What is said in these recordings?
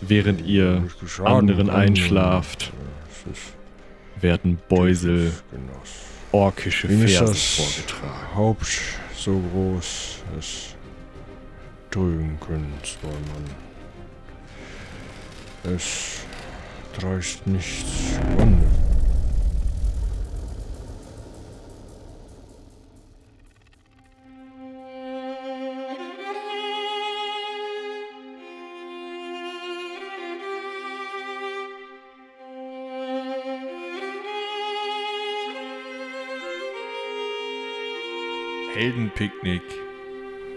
während ihr anderen einschlaft, werden Beusel orkische Versen vorgetragen. Haupt so groß es trügen können soll man. Es dreist nichts Wunde. Heldenpicknick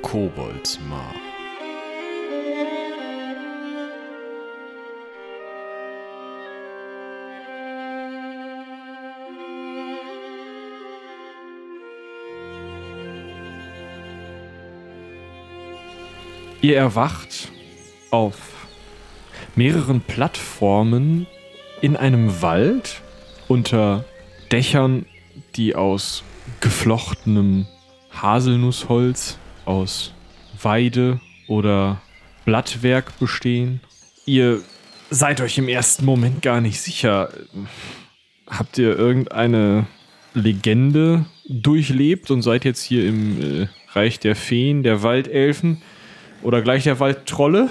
Koboldsmar. Ihr erwacht auf mehreren Plattformen in einem Wald unter Dächern, die aus geflochtenem Haselnussholz, aus Weide oder Blattwerk bestehen. Ihr seid euch im ersten Moment gar nicht sicher. Habt ihr irgendeine Legende durchlebt und seid jetzt hier im äh, Reich der Feen, der Waldelfen oder gleich der Waldtrolle?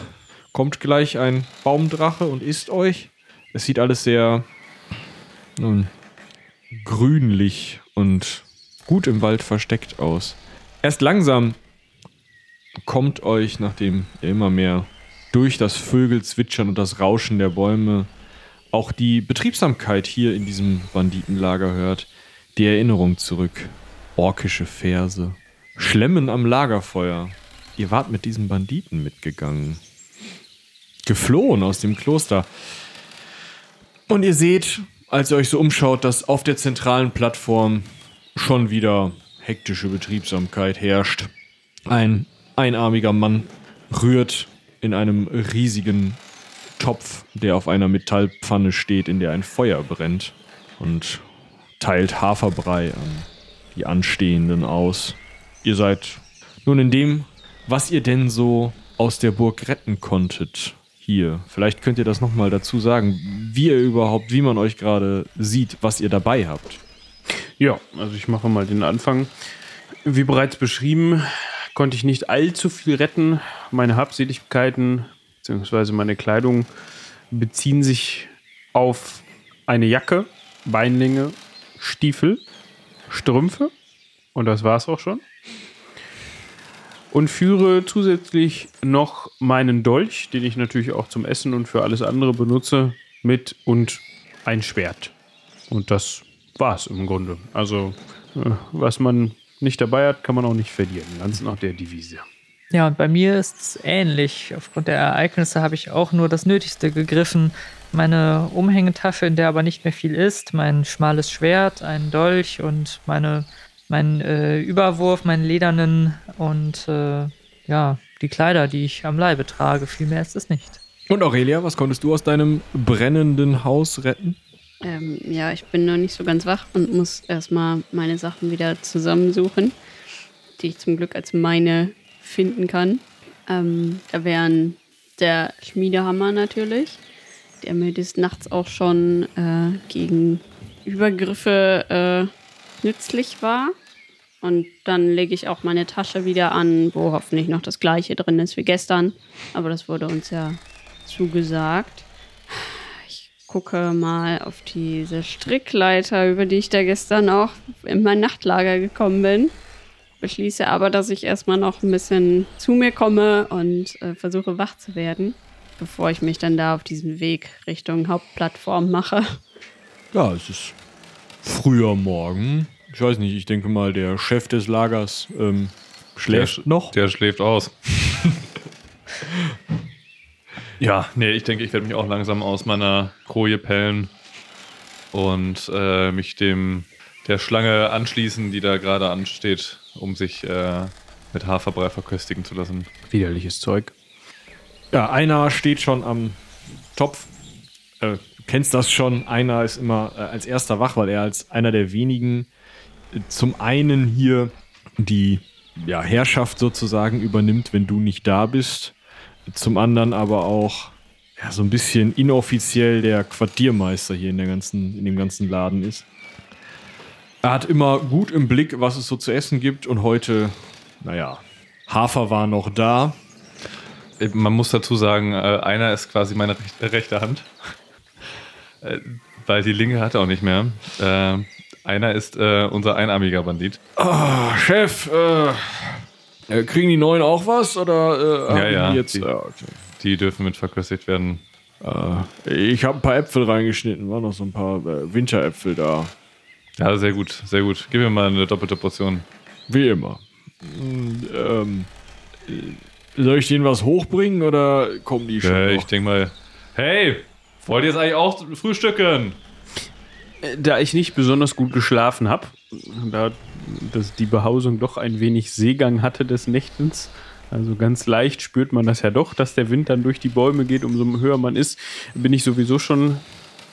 Kommt gleich ein Baumdrache und isst euch? Es sieht alles sehr nun, grünlich und gut im Wald versteckt aus. Erst langsam kommt euch, nachdem ihr immer mehr durch das Vögelzwitschern und das Rauschen der Bäume auch die Betriebsamkeit hier in diesem Banditenlager hört, die Erinnerung zurück. Orkische Verse. Schlemmen am Lagerfeuer. Ihr wart mit diesen Banditen mitgegangen. Geflohen aus dem Kloster. Und ihr seht, als ihr euch so umschaut, dass auf der zentralen Plattform schon wieder hektische Betriebsamkeit herrscht. Ein einarmiger Mann rührt in einem riesigen Topf, der auf einer Metallpfanne steht, in der ein Feuer brennt und teilt Haferbrei an die Anstehenden aus. Ihr seid nun in dem, was ihr denn so aus der Burg retten konntet. Hier, vielleicht könnt ihr das nochmal dazu sagen, wie ihr überhaupt, wie man euch gerade sieht, was ihr dabei habt. Ja, also ich mache mal den Anfang. Wie bereits beschrieben, konnte ich nicht allzu viel retten. Meine Habseligkeiten bzw. meine Kleidung beziehen sich auf eine Jacke, Beinlänge, Stiefel, Strümpfe und das war's auch schon. Und führe zusätzlich noch meinen Dolch, den ich natürlich auch zum Essen und für alles andere benutze, mit und ein Schwert. Und das war es im Grunde. Also, äh, was man nicht dabei hat, kann man auch nicht verlieren. Ganz nach der Devise. Ja, und bei mir ist es ähnlich. Aufgrund der Ereignisse habe ich auch nur das Nötigste gegriffen. Meine Umhängetasche, in der aber nicht mehr viel ist, mein schmales Schwert, ein Dolch und meine, mein äh, Überwurf, meinen ledernen und äh, ja, die Kleider, die ich am Leibe trage. Viel mehr ist es nicht. Und Aurelia, was konntest du aus deinem brennenden Haus retten? Ähm, ja, ich bin noch nicht so ganz wach und muss erstmal meine Sachen wieder zusammensuchen, die ich zum Glück als meine finden kann. Ähm, da wären der Schmiedehammer natürlich, der mir des Nachts auch schon äh, gegen Übergriffe äh, nützlich war. Und dann lege ich auch meine Tasche wieder an, wo hoffentlich noch das gleiche drin ist wie gestern. Aber das wurde uns ja zugesagt gucke mal auf diese Strickleiter, über die ich da gestern auch in mein Nachtlager gekommen bin. Beschließe aber, dass ich erstmal noch ein bisschen zu mir komme und äh, versuche wach zu werden, bevor ich mich dann da auf diesen Weg Richtung Hauptplattform mache. Ja, es ist früher Morgen. Ich weiß nicht, ich denke mal, der Chef des Lagers ähm, schläft der, noch. Der schläft aus. Ja, nee, ich denke, ich werde mich auch langsam aus meiner Koje pellen und äh, mich dem der Schlange anschließen, die da gerade ansteht, um sich äh, mit Haferbrei verköstigen zu lassen. Widerliches Zeug. Ja, einer steht schon am Topf. Äh, du kennst das schon. Einer ist immer äh, als erster wach, weil er als einer der wenigen äh, zum einen hier die ja, Herrschaft sozusagen übernimmt, wenn du nicht da bist zum anderen aber auch ja, so ein bisschen inoffiziell der Quartiermeister hier in, der ganzen, in dem ganzen Laden ist. Er hat immer gut im Blick, was es so zu essen gibt und heute, naja, Hafer war noch da. Man muss dazu sagen, äh, einer ist quasi meine rechte, rechte Hand. Äh, weil die linke hat er auch nicht mehr. Äh, einer ist äh, unser einarmiger Bandit. Ah, Chef, äh, äh, kriegen die Neuen auch was oder äh, Ja, haben ja, die jetzt? die- Ah, okay. Die dürfen mit verköstigt werden. Äh, ich habe ein paar Äpfel reingeschnitten, waren noch so ein paar äh, Winteräpfel da. Ja, sehr gut, sehr gut. Gib mir mal eine doppelte Portion. Wie immer. Mm, ähm, äh, soll ich denen was hochbringen oder kommen die schon? Äh, noch? ich denke mal, hey, wollt ihr jetzt eigentlich auch frühstücken? Da ich nicht besonders gut geschlafen habe, da dass die Behausung doch ein wenig Seegang hatte des Nächtens, also ganz leicht spürt man das ja doch, dass der Wind dann durch die Bäume geht, umso höher man ist, bin ich sowieso schon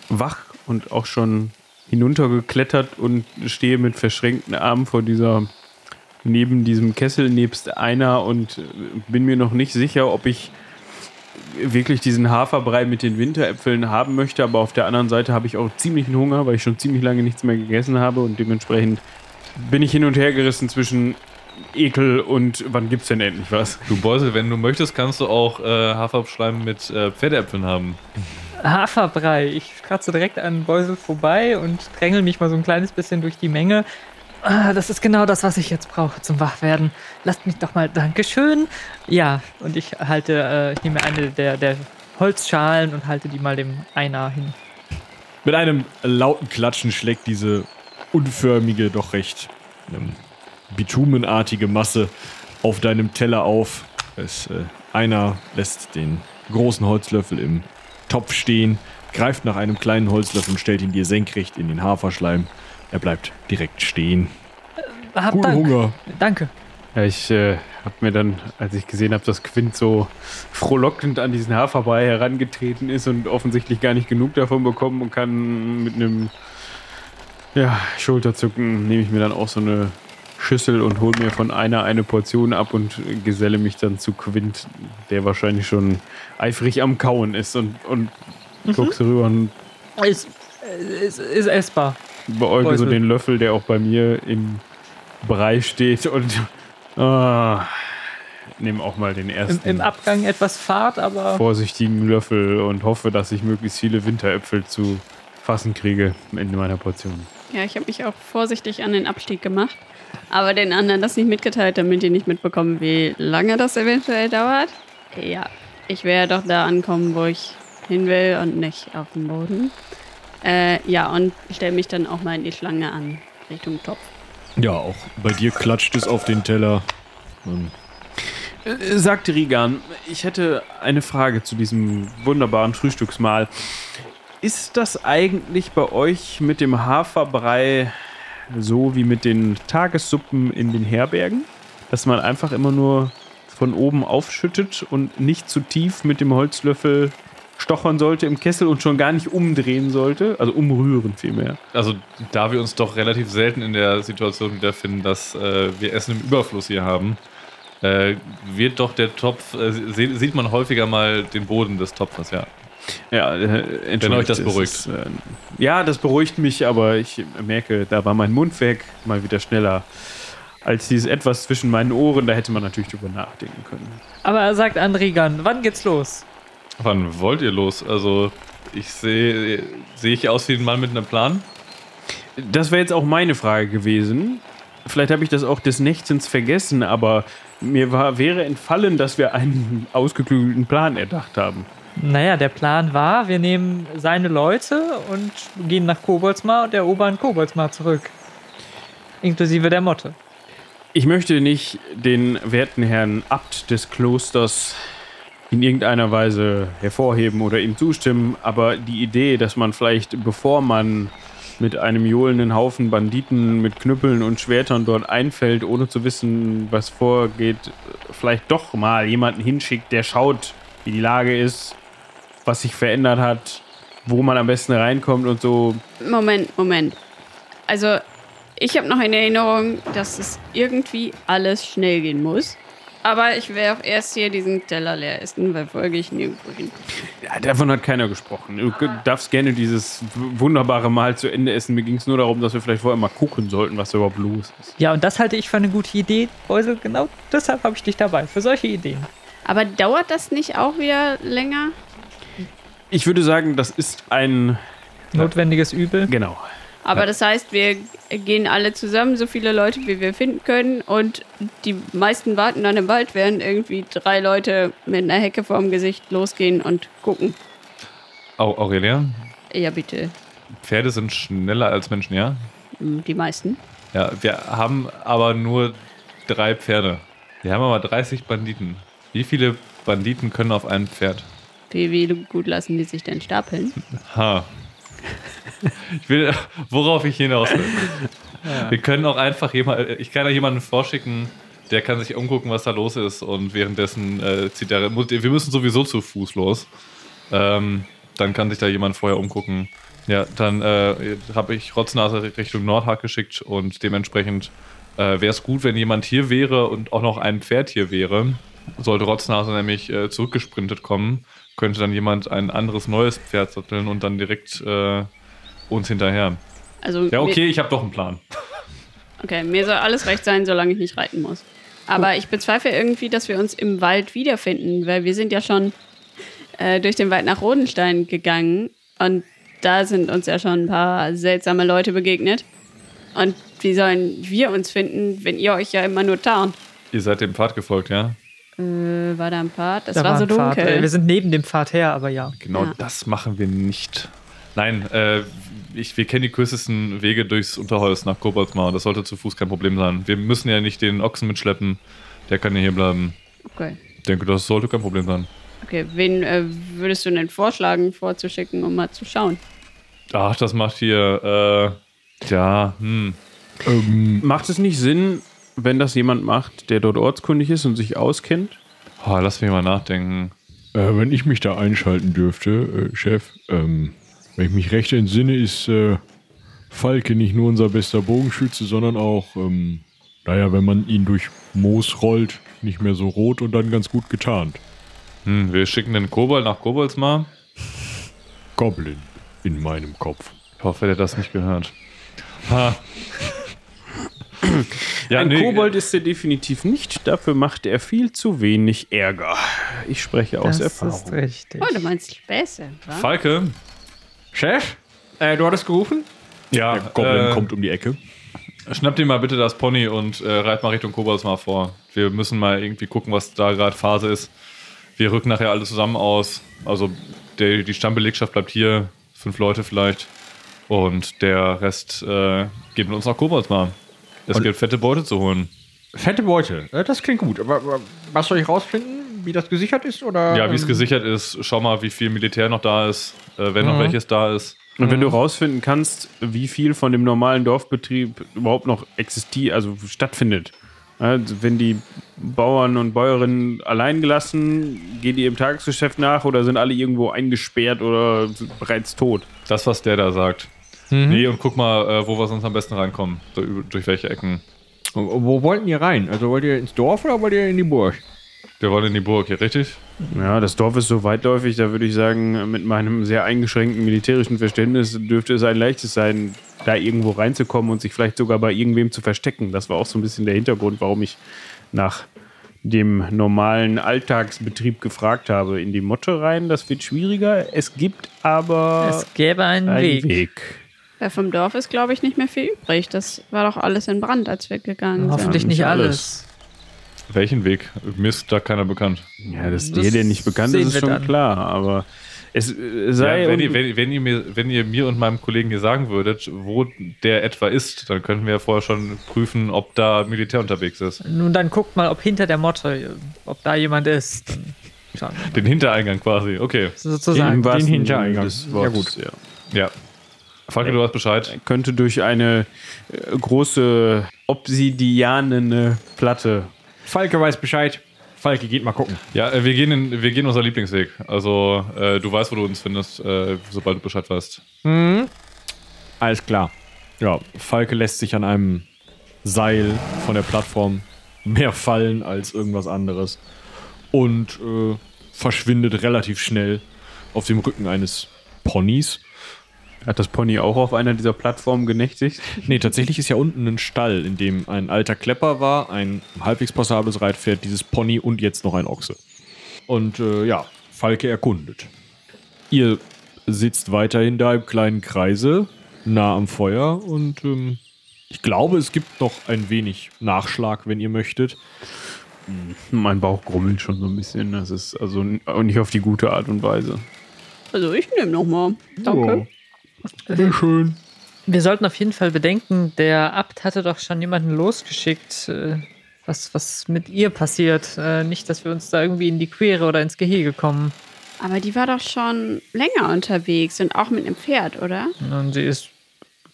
wach und auch schon hinuntergeklettert und stehe mit verschränkten Armen vor dieser, neben diesem Kessel nebst einer und bin mir noch nicht sicher, ob ich wirklich diesen Haferbrei mit den Winteräpfeln haben möchte, aber auf der anderen Seite habe ich auch ziemlichen Hunger, weil ich schon ziemlich lange nichts mehr gegessen habe und dementsprechend bin ich hin und her gerissen zwischen Ekel und wann gibt's denn endlich was? Du Beusel, wenn du möchtest, kannst du auch äh, Haferschleim mit äh, Pferdeäpfeln haben. Haferbrei. Ich kratze direkt an Beusel vorbei und drängel mich mal so ein kleines bisschen durch die Menge. Ah, das ist genau das, was ich jetzt brauche zum Wachwerden. Lasst mich doch mal. Dankeschön. Ja, und ich halte, äh, ich nehme eine der, der Holzschalen und halte die mal dem Einer hin. Mit einem lauten Klatschen schlägt diese unförmige, doch recht ähm, bitumenartige Masse auf deinem Teller auf. Es, äh, einer lässt den großen Holzlöffel im Topf stehen, greift nach einem kleinen Holzlöffel und stellt ihn dir senkrecht in den Haferschleim. Er bleibt direkt stehen. Hab Guten Dank. Hunger. Danke. Ja, ich äh, habe mir dann, als ich gesehen habe, dass Quint so frohlockend an diesen Haferbrei herangetreten ist und offensichtlich gar nicht genug davon bekommen und kann mit einem ja, Schulterzucken nehme ich mir dann auch so eine Schüssel und hole mir von einer eine Portion ab und geselle mich dann zu Quint, der wahrscheinlich schon eifrig am Kauen ist und, und guck so rüber und Ist, ist, ist essbar. beäuge so den Löffel, der auch bei mir im Brei steht und ah, nehme auch mal den Im, ersten Im Abgang etwas Fahrt, aber vorsichtigen Löffel und hoffe, dass ich möglichst viele Winteräpfel zu fassen kriege in meiner Portion. Ja, ich habe mich auch vorsichtig an den Abstieg gemacht. Aber den anderen das nicht mitgeteilt, damit die nicht mitbekommen, wie lange das eventuell dauert. Ja, ich werde doch da ankommen, wo ich hin will und nicht auf dem Boden. Äh, ja, und stelle mich dann auch mal in die Schlange an, Richtung Topf. Ja, auch bei dir klatscht es auf den Teller. Ähm, Äh, Sagte Rigan, ich hätte eine Frage zu diesem wunderbaren Frühstücksmahl. Ist das eigentlich bei euch mit dem Haferbrei so wie mit den Tagessuppen in den Herbergen? Dass man einfach immer nur von oben aufschüttet und nicht zu tief mit dem Holzlöffel stochern sollte im Kessel und schon gar nicht umdrehen sollte? Also umrühren vielmehr. Also, da wir uns doch relativ selten in der Situation wiederfinden, dass äh, wir Essen im Überfluss hier haben, äh, wird doch der Topf, äh, sieht man häufiger mal den Boden des Topfes, ja. Ja, äh, Wenn euch das beruhigt. Ist, äh, ja, das beruhigt mich, aber ich merke, da war mein Mund weg, mal wieder schneller als dieses etwas zwischen meinen Ohren. Da hätte man natürlich drüber nachdenken können. Aber er sagt Andrigan, wann geht's los? Wann wollt ihr los? Also, ich sehe, sehe ich aus wie ein Mann mit einem Plan? Das wäre jetzt auch meine Frage gewesen. Vielleicht habe ich das auch des Nächtens vergessen, aber mir war, wäre entfallen, dass wir einen ausgeklügelten Plan erdacht haben. Naja, der Plan war, wir nehmen seine Leute und gehen nach Koboldsmar und erobern Koboldsmar zurück. Inklusive der Motte. Ich möchte nicht den werten Herrn Abt des Klosters in irgendeiner Weise hervorheben oder ihm zustimmen, aber die Idee, dass man vielleicht, bevor man mit einem johlenden Haufen Banditen mit Knüppeln und Schwertern dort einfällt, ohne zu wissen, was vorgeht, vielleicht doch mal jemanden hinschickt, der schaut, wie die Lage ist, was sich verändert hat, wo man am besten reinkommt und so. Moment, Moment. Also, ich habe noch in Erinnerung, dass es irgendwie alles schnell gehen muss. Aber ich werde auch erst hier diesen Teller leer essen, weil folge ich nirgendwo hin. Ja, davon hat keiner gesprochen. Du darfst gerne dieses wunderbare Mahl zu Ende essen. Mir ging es nur darum, dass wir vielleicht vorher mal gucken sollten, was da überhaupt los ist. Ja, und das halte ich für eine gute Idee. Beusel, genau deshalb habe ich dich dabei, für solche Ideen. Aber dauert das nicht auch wieder länger? Ich würde sagen, das ist ein. Notwendiges Übel. Genau. Aber das heißt, wir gehen alle zusammen, so viele Leute, wie wir finden können. Und die meisten warten dann im Wald, während irgendwie drei Leute mit einer Hecke vorm Gesicht losgehen und gucken. Au Aurelia, Ja, bitte. Pferde sind schneller als Menschen, ja? Hm, Die meisten. Ja, wir haben aber nur drei Pferde. Wir haben aber 30 Banditen. Wie viele Banditen können auf einem Pferd? Wie, wie gut lassen die sich denn stapeln? Ha. Ich will, worauf ich hinaus will. Wir können auch einfach jemand, ich kann da jemanden vorschicken, der kann sich umgucken, was da los ist und währenddessen äh, zieht er, muss- wir müssen sowieso zu Fuß los. Ähm, dann kann sich da jemand vorher umgucken. Ja, dann äh, habe ich Rotznase Richtung Nordhag geschickt und dementsprechend äh, wäre es gut, wenn jemand hier wäre und auch noch ein Pferd hier wäre. Sollte Rotznase nämlich äh, zurückgesprintet kommen, könnte dann jemand ein anderes neues Pferd satteln und dann direkt äh, uns hinterher. Also Ja, okay, ich habe doch einen Plan. Okay, mir soll alles recht sein, solange ich nicht reiten muss. Aber ich bezweifle irgendwie, dass wir uns im Wald wiederfinden, weil wir sind ja schon äh, durch den Wald nach Rodenstein gegangen und da sind uns ja schon ein paar seltsame Leute begegnet. Und wie sollen wir uns finden, wenn ihr euch ja immer nur tarnt? Ihr seid dem Pfad gefolgt, ja? Äh, war da ein Pfad? Das Da war so ein Pfad. dunkel. Äh, Wir sind neben dem Pfad her, aber ja. Genau Ja. das machen wir nicht. Nein, äh, ich, wir kennen die kürzesten Wege durchs Unterholz nach Koboldsmar. Das sollte zu Fuß kein Problem sein. Wir müssen ja nicht den Ochsen mitschleppen. Der kann ja hier bleiben. Okay. Ich denke, das sollte kein Problem sein. Okay, wen äh, würdest du denn vorschlagen, vorzuschicken, um mal zu schauen? Ach, das macht hier, äh, ja, hm. Ähm, Macht es nicht Sinn, wenn das jemand macht, der dort ortskundig ist und sich auskennt? Oh, lass mich mal nachdenken. äh, wenn ich mich da einschalten dürfte, äh, Chef, ähm, wenn ich mich recht entsinne, ist äh, Falke nicht nur unser bester Bogenschütze, sondern auch, ähm, naja, wenn man ihn durch Moos rollt, nicht mehr so rot und dann ganz gut getarnt. Hm, wir schicken den Kobold nach Koboldsmar. Goblin in meinem Kopf. Ich hoffe, der hat das nicht gehört. Ha. ja, Ein nee, Kobold ist er definitiv nicht. Dafür macht er viel zu wenig Ärger. Ich spreche aus Das ist Erfahrung. richtig. Oh, du meinst Späße, wa? Falke. Chef, äh, du hattest gerufen? Ja, Der Goblin äh, kommt um die Ecke. Schnapp dir mal bitte das Pony und äh, reit mal Richtung Koboldsmar vor. Wir müssen mal irgendwie gucken, was da gerade Phase ist. Wir rücken nachher alle zusammen aus. Also der, die Stammbelegschaft bleibt hier, fünf Leute vielleicht. Und der Rest äh, geht mit uns nach Koboldsmar. Es gibt fette Beute zu holen. Fette Beute, äh, das klingt gut. Aber, aber was soll ich rausfinden? Wie das gesichert ist? Oder, Ja, wie es ähm, gesichert ist, schau mal, wie viel Militär noch da ist, äh, wenn noch Mhm. welches da ist. Und wenn du rausfinden kannst, wie viel von dem normalen Dorfbetrieb überhaupt noch existiert, also stattfindet. Also wenn die Bauern und Bäuerinnen allein gelassen, gehen die im Tagesgeschäft nach oder sind alle irgendwo eingesperrt oder bereits tot? Das, was der da sagt. Mhm. Nee, und guck mal, äh, wo wir sonst am besten reinkommen. Über- durch welche Ecken. Wo wo wollten ihr rein? Also wollt ihr ins Dorf oder wollt ihr in die Burg? Wir wollen in die Burg, hier, richtig? Ja, das Dorf ist so weitläufig, da würde ich sagen, mit meinem sehr eingeschränkten militärischen Verständnis dürfte es ein leichtes sein, da irgendwo reinzukommen und sich vielleicht sogar bei irgendwem zu verstecken. Das war auch so ein bisschen der Hintergrund, warum ich nach dem normalen Alltagsbetrieb gefragt habe. In die Motte rein, das wird schwieriger. Es gibt aber Es gäbe einen einen Weg. Weg. Weil vom Dorf ist, glaube ich, nicht mehr viel übrig. Das war doch alles in Brand, als wir gegangen Hoffentlich sind. nicht nicht alles. Welchen Weg? Mir ist da keiner bekannt. Ja, dass Das dir der nicht bekannt ist, ist schon dann. klar. Aber es äh, sei. Ja, wenn, ihr, wenn, wenn, ihr mir, wenn ihr mir und meinem Kollegen hier sagen würdet, wo der etwa ist, dann könnten wir ja vorher schon prüfen, ob da Militär unterwegs ist. Nun dann guckt mal, ob hinter der Motte, ob da jemand ist. Dann schauen wir mal. Den Hintereigang quasi. Okay. Sozusagen. Wahrsten den Hintereingang. Ja, gut. Ja. Ja. Falke, du hast Bescheid. Könnte durch eine äh, große obsidianene Platte. Falke weiß Bescheid. Falke, geht mal gucken. Ja, äh, wir gehen, in, wir gehen unser Lieblingsweg. Also, äh, du weißt, wo du uns findest, äh, sobald du Bescheid weißt. Alles klar. Ja, Falke lässt sich an einem Seil von der Plattform mehr Fallen als irgendwas anderes. Und äh, verschwindet relativ schnell auf dem Rücken eines Ponys. Hat das Pony auch auf einer dieser Plattformen genächtigt? Nee, tatsächlich ist ja unten ein Stall, in dem ein alter Klepper war, ein halbwegs passables Reitpferd, dieses Pony und jetzt noch ein Ochse. Und äh, ja, Falke erkundet. Ihr sitzt weiterhin da im kleinen Kreise, nah am Feuer und ähm, ich glaube, es gibt noch ein wenig Nachschlag, wenn ihr möchtet. Mein Bauch grummelt schon so ein bisschen. Das ist also nicht auf die gute Art und Weise. Also ich nehme nochmal. Danke. Sehr schön. Wir sollten auf jeden Fall bedenken, der Abt hatte doch schon jemanden losgeschickt, äh, was, was mit ihr passiert. Äh, nicht, dass wir uns da irgendwie in die Quere oder ins Gehege kommen. Aber die war doch schon länger unterwegs und auch mit einem Pferd, oder? Und sie ist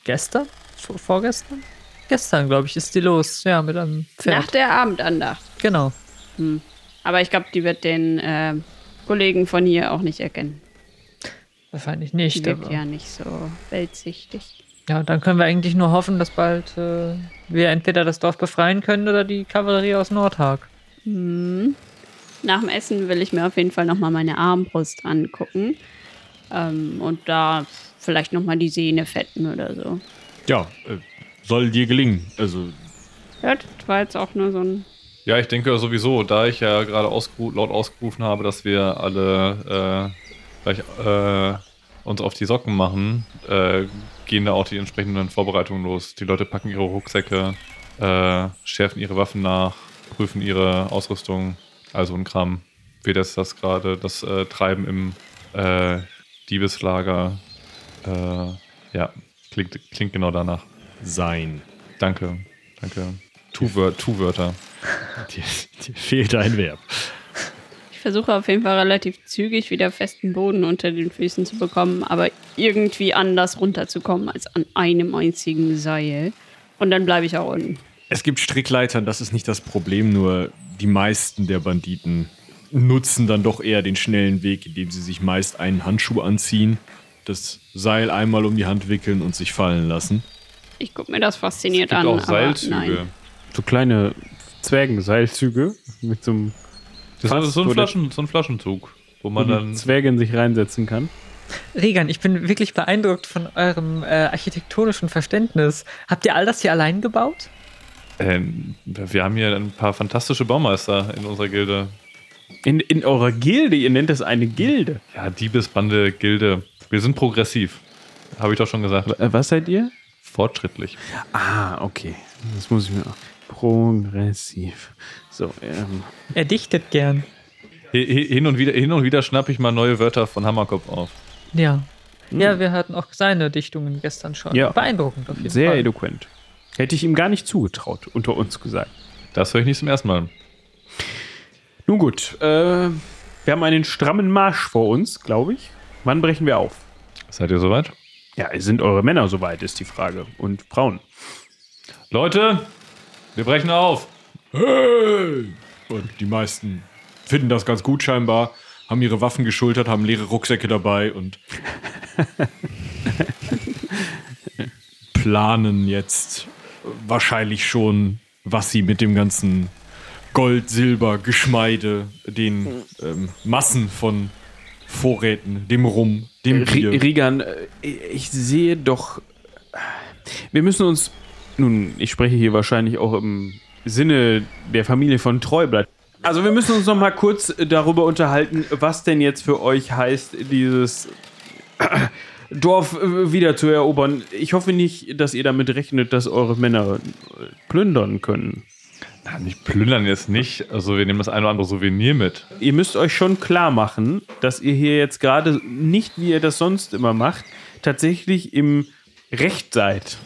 gestern? Vor- Vorgestern? Gestern, glaube ich, ist die los. Ja, mit einem Pferd. Nach der Abendandacht. Genau. Aber ich glaube, die wird den äh, Kollegen von hier auch nicht erkennen. Wahrscheinlich Die nicht. wirkt Aber, ja nicht so weltsichtig. ja, dann können wir eigentlich nur hoffen, dass bald äh, wir entweder das Dorf befreien können oder die Kavallerie aus Nordhag. Nach dem Essen will ich mir auf jeden Fall nochmal meine Armbrust angucken. Ähm, und da vielleicht nochmal die Sehne fetten oder so. Ja, äh, soll dir gelingen. Also, Ja, das war jetzt auch nur so ein. Ja, ich denke sowieso, da ich ja gerade ausgeru laut ausgerufen habe, dass wir alle äh, gleich äh, uns auf die Socken machen, äh, gehen da auch die entsprechenden Vorbereitungen los. Die Leute packen ihre Rucksäcke, äh, schärfen ihre Waffen nach, prüfen ihre Ausrüstung, also ein Kram. Wie das das gerade, das äh, Treiben im äh, Diebeslager. Äh, ja, klingt, klingt genau danach. sein. Danke, danke. Tu-Wörter. Dir, dir fehlt ein Verb. Ich versuche auf jeden Fall relativ zügig wieder festen Boden unter den Füßen zu bekommen, aber irgendwie anders runterzukommen als an einem einzigen Seil. Und dann bleibe ich auch unten. Es gibt Strickleitern, das ist nicht das Problem, nur die meisten der Banditen nutzen dann doch eher den schnellen Weg, indem sie sich meist einen Handschuh anziehen, das Seil einmal um die Hand wickeln und sich fallen lassen. Ich gucke mir das fasziniert Es gibt an. auch aber Seilzüge. Nein. So kleine Zwergenseilzüge mit so einem Das ist so ein, Flaschen, so ein Flaschenzug, wo man dann. Zwerge in sich reinsetzen kann. Regan, ich bin wirklich beeindruckt von eurem äh, architektonischen Verständnis. Habt ihr all das hier allein gebaut? Ähm, wir haben hier ein paar fantastische Baumeister in unserer Gilde. In, in eurer Gilde, ihr nennt das eine Gilde. Ja, Diebesbande, Gilde. Wir sind progressiv. Habe ich doch schon gesagt. Äh, Was seid ihr? Fortschrittlich. Ah, okay. Das muss ich mir auch. Progressiv. So, ähm. Er dichtet gern. Hi- hi- Hin und wieder, hin und wieder schnappe ich mal neue Wörter von Hammerkopf auf. Ja. Ja, wir hatten auch seine Dichtungen gestern schon. Ja. Beeindruckend auf jeden Sehr Fall. eloquent. Hätte ich ihm gar nicht zugetraut, unter uns gesagt. Das höre ich nicht zum ersten Mal. Nun gut, äh, wir haben einen strammen Marsch vor uns, glaube ich. Wann brechen wir auf? Seid ihr soweit? Ja, sind eure Männer soweit, ist die Frage. Und Frauen. Leute, wir brechen auf. Hey! Und die meisten finden das ganz gut scheinbar, haben ihre Waffen geschultert, haben leere Rucksäcke dabei und planen jetzt wahrscheinlich schon, was sie mit dem ganzen Gold, Silber, Geschmeide, den ähm, Massen von Vorräten, dem Rum, dem Bier. Ri- Rigan, äh, ich sehe doch. Wir müssen uns. Nun, ich spreche hier wahrscheinlich auch im Sinne der Familie von Treublatt. Also, wir müssen uns noch mal kurz darüber unterhalten, was denn jetzt für euch heißt, dieses Dorf äh, wieder zu erobern. Ich hoffe nicht, dass ihr damit rechnet, dass eure Männer äh, plündern können. Na, nicht plündern jetzt nicht. Also wir nehmen das ein oder andere Souvenir mit. ihr müsst euch schon klar machen, dass ihr hier jetzt gerade nicht, wie ihr das sonst immer macht, tatsächlich im Recht seid.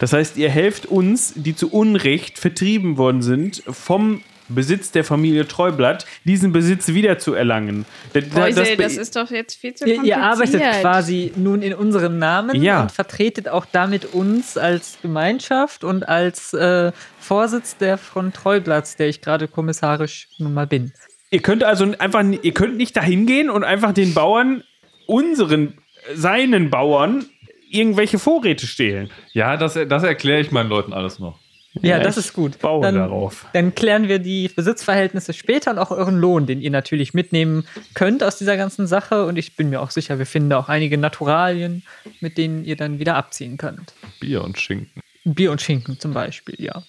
Das heißt, ihr helft uns, die zu Unrecht vertrieben worden sind, vom Besitz der Familie Treublatt, diesen Besitz wiederzuerlangen. Da- da- Boise, be- das, ist doch jetzt viel zu Ihr, kompliziert. ihr arbeitet quasi nun in unserem Namen Ja. und vertretet auch damit uns als Gemeinschaft und als äh, Vorsitz der von Treublatz, der ich gerade kommissarisch nun mal bin. Ihr könnt also einfach, ihr könnt nicht dahin gehen und einfach den Bauern, unseren, seinen Bauern, irgendwelche Vorräte stehlen. Ja, das, das erkläre ich meinen Leuten alles noch. Ja, Ja, das ist gut. baue dann, darauf. Dann klären wir die Besitzverhältnisse später und auch euren Lohn, den ihr natürlich mitnehmen könnt aus dieser ganzen Sache. Und ich bin mir auch sicher, wir finden da auch einige Naturalien, mit denen ihr dann wieder abziehen könnt. Bier und Schinken. Bier und Schinken zum Beispiel, ja.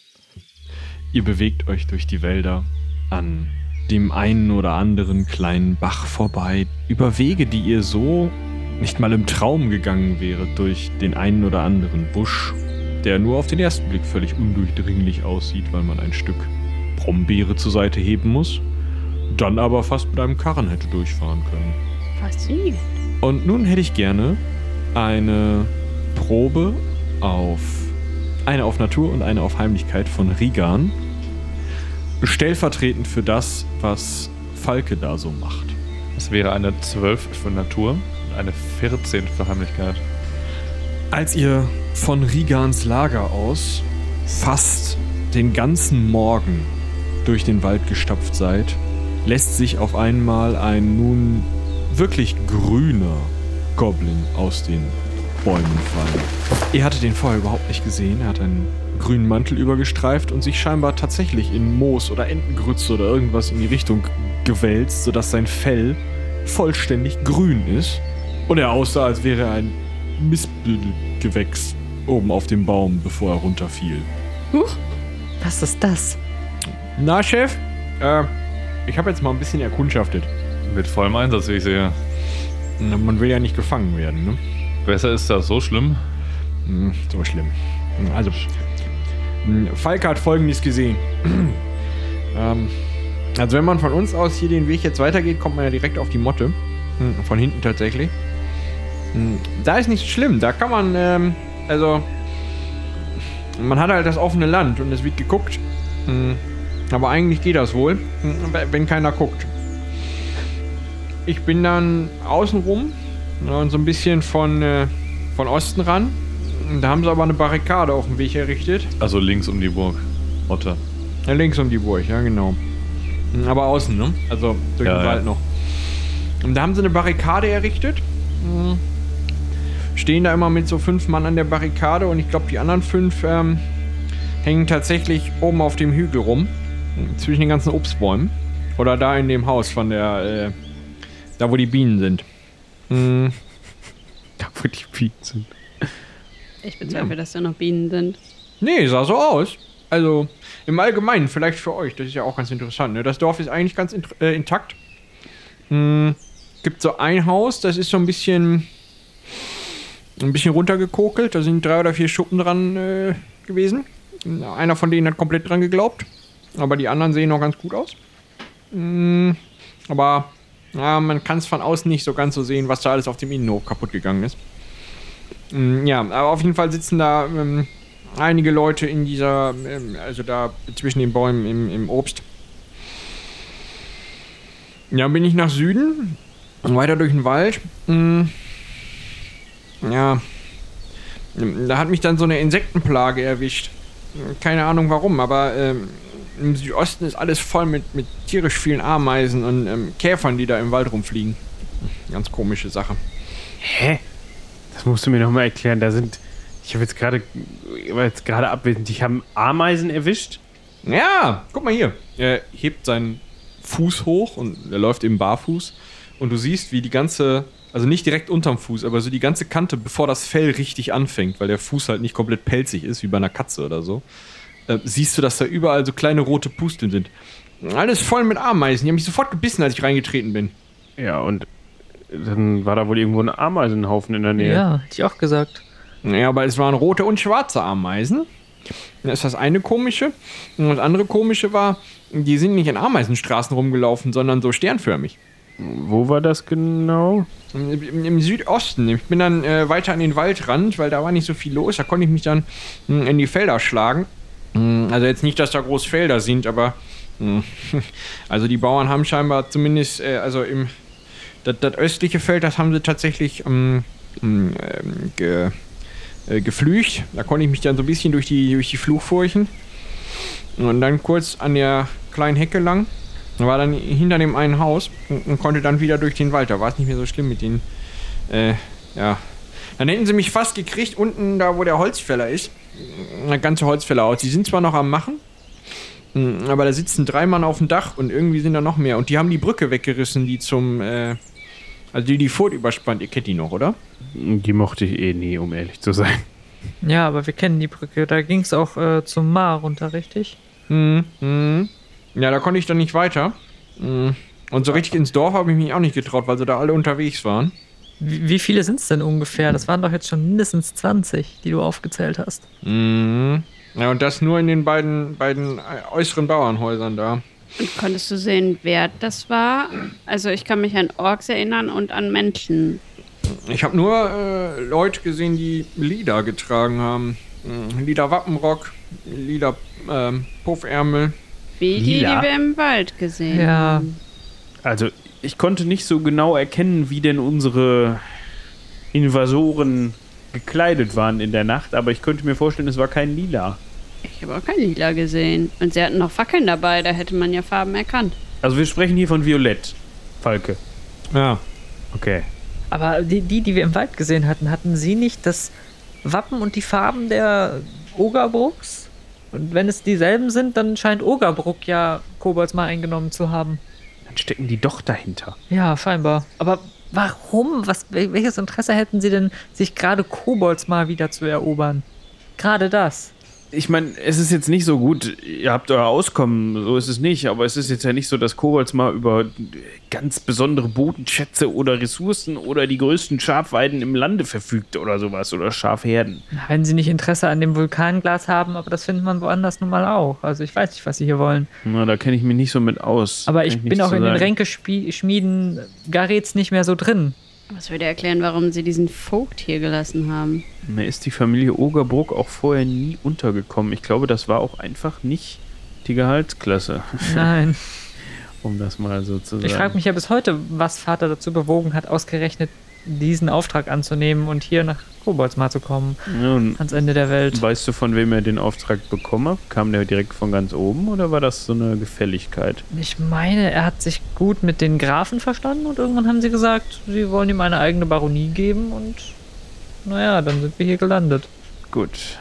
Ihr bewegt euch durch die Wälder an dem einen oder anderen kleinen Bach vorbei, über Wege, die ihr so nicht mal im Traum gegangen wäret, durch den einen oder anderen Busch, der nur auf den ersten Blick völlig undurchdringlich aussieht, weil man ein Stück Brombeere zur Seite heben muss, dann aber fast mit einem Karren hätte durchfahren können. Faszinierend. Und nun hätte ich gerne eine Probe auf eine auf Natur und eine auf Heimlichkeit von Rigan. Stellvertretend für das, was Falke da so macht. Es wäre eine 12 für Natur, eine 14 für Heimlichkeit. Als ihr von Rigans Lager aus fast den ganzen Morgen durch den Wald gestapft seid, lässt sich auf einmal ein nun wirklich grüner Goblin aus den Bäumen fallen. Ihr hattet den vorher überhaupt nicht gesehen. Er hat einen grünen Mantel übergestreift und sich scheinbar tatsächlich in Moos oder Entengrütze oder irgendwas in die Richtung gewälzt, sodass sein Fell vollständig grün ist. Und er aussah, als wäre ein Mispelgewächs oben auf dem Baum, bevor er runterfiel. Was ist das? Na, Chef? Äh, ich habe jetzt mal ein bisschen erkundschaftet. Mit vollem Einsatz, wie ich sehe. Na, Man will ja nicht gefangen werden, ne? Besser ist das so schlimm. Hm, So schlimm. Also, hm, Falke hat folgendes gesehen. ähm, also, wenn man von uns aus hier den Weg jetzt weitergeht, kommt man ja direkt auf die Motte. Hm, Von hinten tatsächlich. Hm, Da ist nicht schlimm. Da kann man, ähm, also, man hat halt das offene Land und es wird geguckt. Hm, Aber eigentlich geht das wohl, hm, wenn keiner guckt. Ich bin dann außenrum ja, und so ein bisschen von, äh, von Osten ran. Da haben sie aber eine Barrikade auf dem Weg errichtet. Also links um die Burg. Otte. Ja, links um die Burg, ja, genau. Aber außen, ne? Also durch Ja, den ja. Wald noch. Und da haben sie eine Barrikade errichtet. Hm. Stehen da immer mit so fünf Mann an der Barrikade und ich glaube, die anderen fünf ähm, hängen tatsächlich oben auf dem Hügel rum. Zwischen den ganzen Obstbäumen. Oder da in dem Haus von der, äh, da wo die Bienen sind. Hm. Da, wo die Bienen sind. Ich bezweifle, dass da noch Bienen sind. Nee, sah so aus. Also im Allgemeinen, vielleicht für euch, das ist ja auch ganz interessant. Ne? Das Dorf ist eigentlich ganz int äh, intakt. Hm, gibt so ein Haus, das ist so ein bisschen ein bisschen runtergekokelt. Da sind drei oder vier Schuppen dran äh, gewesen. Einer von denen hat komplett dran geglaubt. Aber die anderen sehen noch ganz gut aus. Hm, aber ja, man kann es von außen nicht so ganz so sehen, was da alles auf dem Innenhof kaputt gegangen ist. Mm, Ja, aber auf jeden Fall sitzen da ähm, einige Leute in dieser, ähm, also da zwischen den Bäumen im, im Obst. Ja, bin ich nach Süden, weiter durch den Wald. Mm, Ja, da hat mich dann so eine Insektenplage erwischt. Keine Ahnung warum, aber ähm, im Südosten ist alles voll mit, mit tierisch vielen Ameisen und ähm, Käfern, die da im Wald rumfliegen. Ganz komische Sache. Hä? Das musst du mir nochmal erklären. Da sind. Ich habe jetzt gerade. Ich war jetzt gerade abwesend. Die haben Ameisen erwischt. Ja, guck mal hier. Er hebt seinen Fuß hoch und er läuft eben barfuß. Und du siehst, wie die ganze, also nicht direkt unterm Fuß, aber so die ganze Kante, bevor das Fell richtig anfängt, weil der Fuß halt nicht komplett pelzig ist, wie bei einer Katze oder so, äh, siehst du, dass da überall so kleine rote Pusteln sind. Alles voll mit Ameisen. Die haben mich sofort gebissen, als ich reingetreten bin. Ja, und dann war da wohl irgendwo ein Ameisenhaufen in der Nähe. Ja, hätte ich auch gesagt. Ja, aber es waren rote und schwarze Ameisen. Das ist das eine komische. Und das andere komische war, die sind nicht in Ameisenstraßen rumgelaufen, sondern so sternförmig. Wo war das genau? Im, im Südosten. Ich bin dann äh, weiter an den Waldrand, weil da war nicht so viel los. Da konnte ich mich dann mh, in die Felder schlagen. Mh, Also jetzt nicht, dass da groß Felder sind, aber mh, also die Bauern haben scheinbar zumindest, äh, also im das, das östliche Feld, das haben sie tatsächlich ähm, ähm, ge, äh, geflücht. Da konnte ich mich dann so ein bisschen durch die, durch die Fluchfurchen. Und dann kurz an der kleinen Hecke lang. War dann hinter dem einen Haus und, und konnte dann wieder durch den Wald. Da war es nicht mehr so schlimm mit den, äh, ja, Dann hätten sie mich fast gekriegt, unten da, wo der Holzfäller ist. Der ganze Holzfäller aus. Die sind zwar noch am Machen, mm, aber da sitzen drei Mann auf dem Dach und irgendwie sind da noch mehr. Und die haben die Brücke weggerissen, die zum, äh, also die die Furt überspannt. Ihr kennt die noch, oder? Die mochte ich eh nie, um ehrlich zu sein. Ja, aber wir kennen die Brücke. Da ging es auch äh, zum Mar runter, richtig? Mhm. Mhm. Ja, da konnte ich dann nicht weiter. Mhm. Und so richtig ins Dorf habe ich mich auch nicht getraut, weil sie da alle unterwegs waren. Wie, wie viele sind es denn ungefähr? Das waren doch jetzt schon mindestens 20, die du aufgezählt hast. Mhm. Ja, und das nur in den beiden, beiden äh, äußeren Bauernhäusern da. Und konntest du sehen, wer das war? Also ich kann mich an Orks erinnern und an Menschen. Ich habe nur äh, Leute gesehen, die Lieder getragen haben. Mhm. Lila Wappenrock, lila ähm, Puffärmel. Wie die, Lila? die wir im Wald gesehen Ja. haben. Also, ich konnte nicht so genau erkennen, wie denn unsere Invasoren gekleidet waren in der Nacht, aber ich könnte mir vorstellen, es war kein Lila. Ich habe auch kein Lila gesehen. Und sie hatten noch Fackeln dabei, da hätte man ja Farben erkannt. Also, wir sprechen hier von Violett, Falke. Ja. Okay. Aber die, die, die wir im Wald gesehen hatten, hatten sie nicht das Wappen und die Farben der Ogerbrucks? Und wenn es dieselben sind, dann scheint Ogerbruck ja Kobolds mal eingenommen zu haben. Dann stecken die doch dahinter. Ja, scheinbar. Aber warum? Was, wel- welches Interesse hätten sie denn, sich gerade Kobolds mal wieder zu erobern? Gerade das. Ich meine, es ist jetzt nicht so gut, ihr habt euer Auskommen, so ist es nicht, aber es ist jetzt ja nicht so, dass Kobolds mal über ganz besondere Bodenschätze oder Ressourcen oder die größten Schafweiden im Lande verfügt oder sowas oder Schafherden. Wenn sie nicht Interesse an dem Vulkanglas haben, aber das findet man woanders nun mal auch. Also ich weiß nicht, was sie hier wollen. Na, da kenne ich mich nicht so mit aus. Aber ich nichts bin auch in den sagen. Ränkeschmieden Garets nicht mehr so drin. Das würde erklären, warum sie diesen Vogt hier gelassen haben. Mir ist die Familie Ogerbruck auch vorher nie untergekommen. Ich glaube, das war auch einfach nicht die Gehaltsklasse, Nein. um das mal so zu sagen. Ich frage mich ja bis heute, was Vater dazu bewogen hat, ausgerechnet diesen Auftrag anzunehmen und hier nach Kobolds mal zu kommen, Ja, ans Ende der Welt. weißt du, von wem er den Auftrag bekommen hat? Kam der direkt von ganz oben oder war das so eine Gefälligkeit? Ich meine, er hat sich gut mit den Grafen verstanden und irgendwann haben sie gesagt, sie wollen ihm eine eigene Baronie geben und naja, dann sind wir hier gelandet. Gut.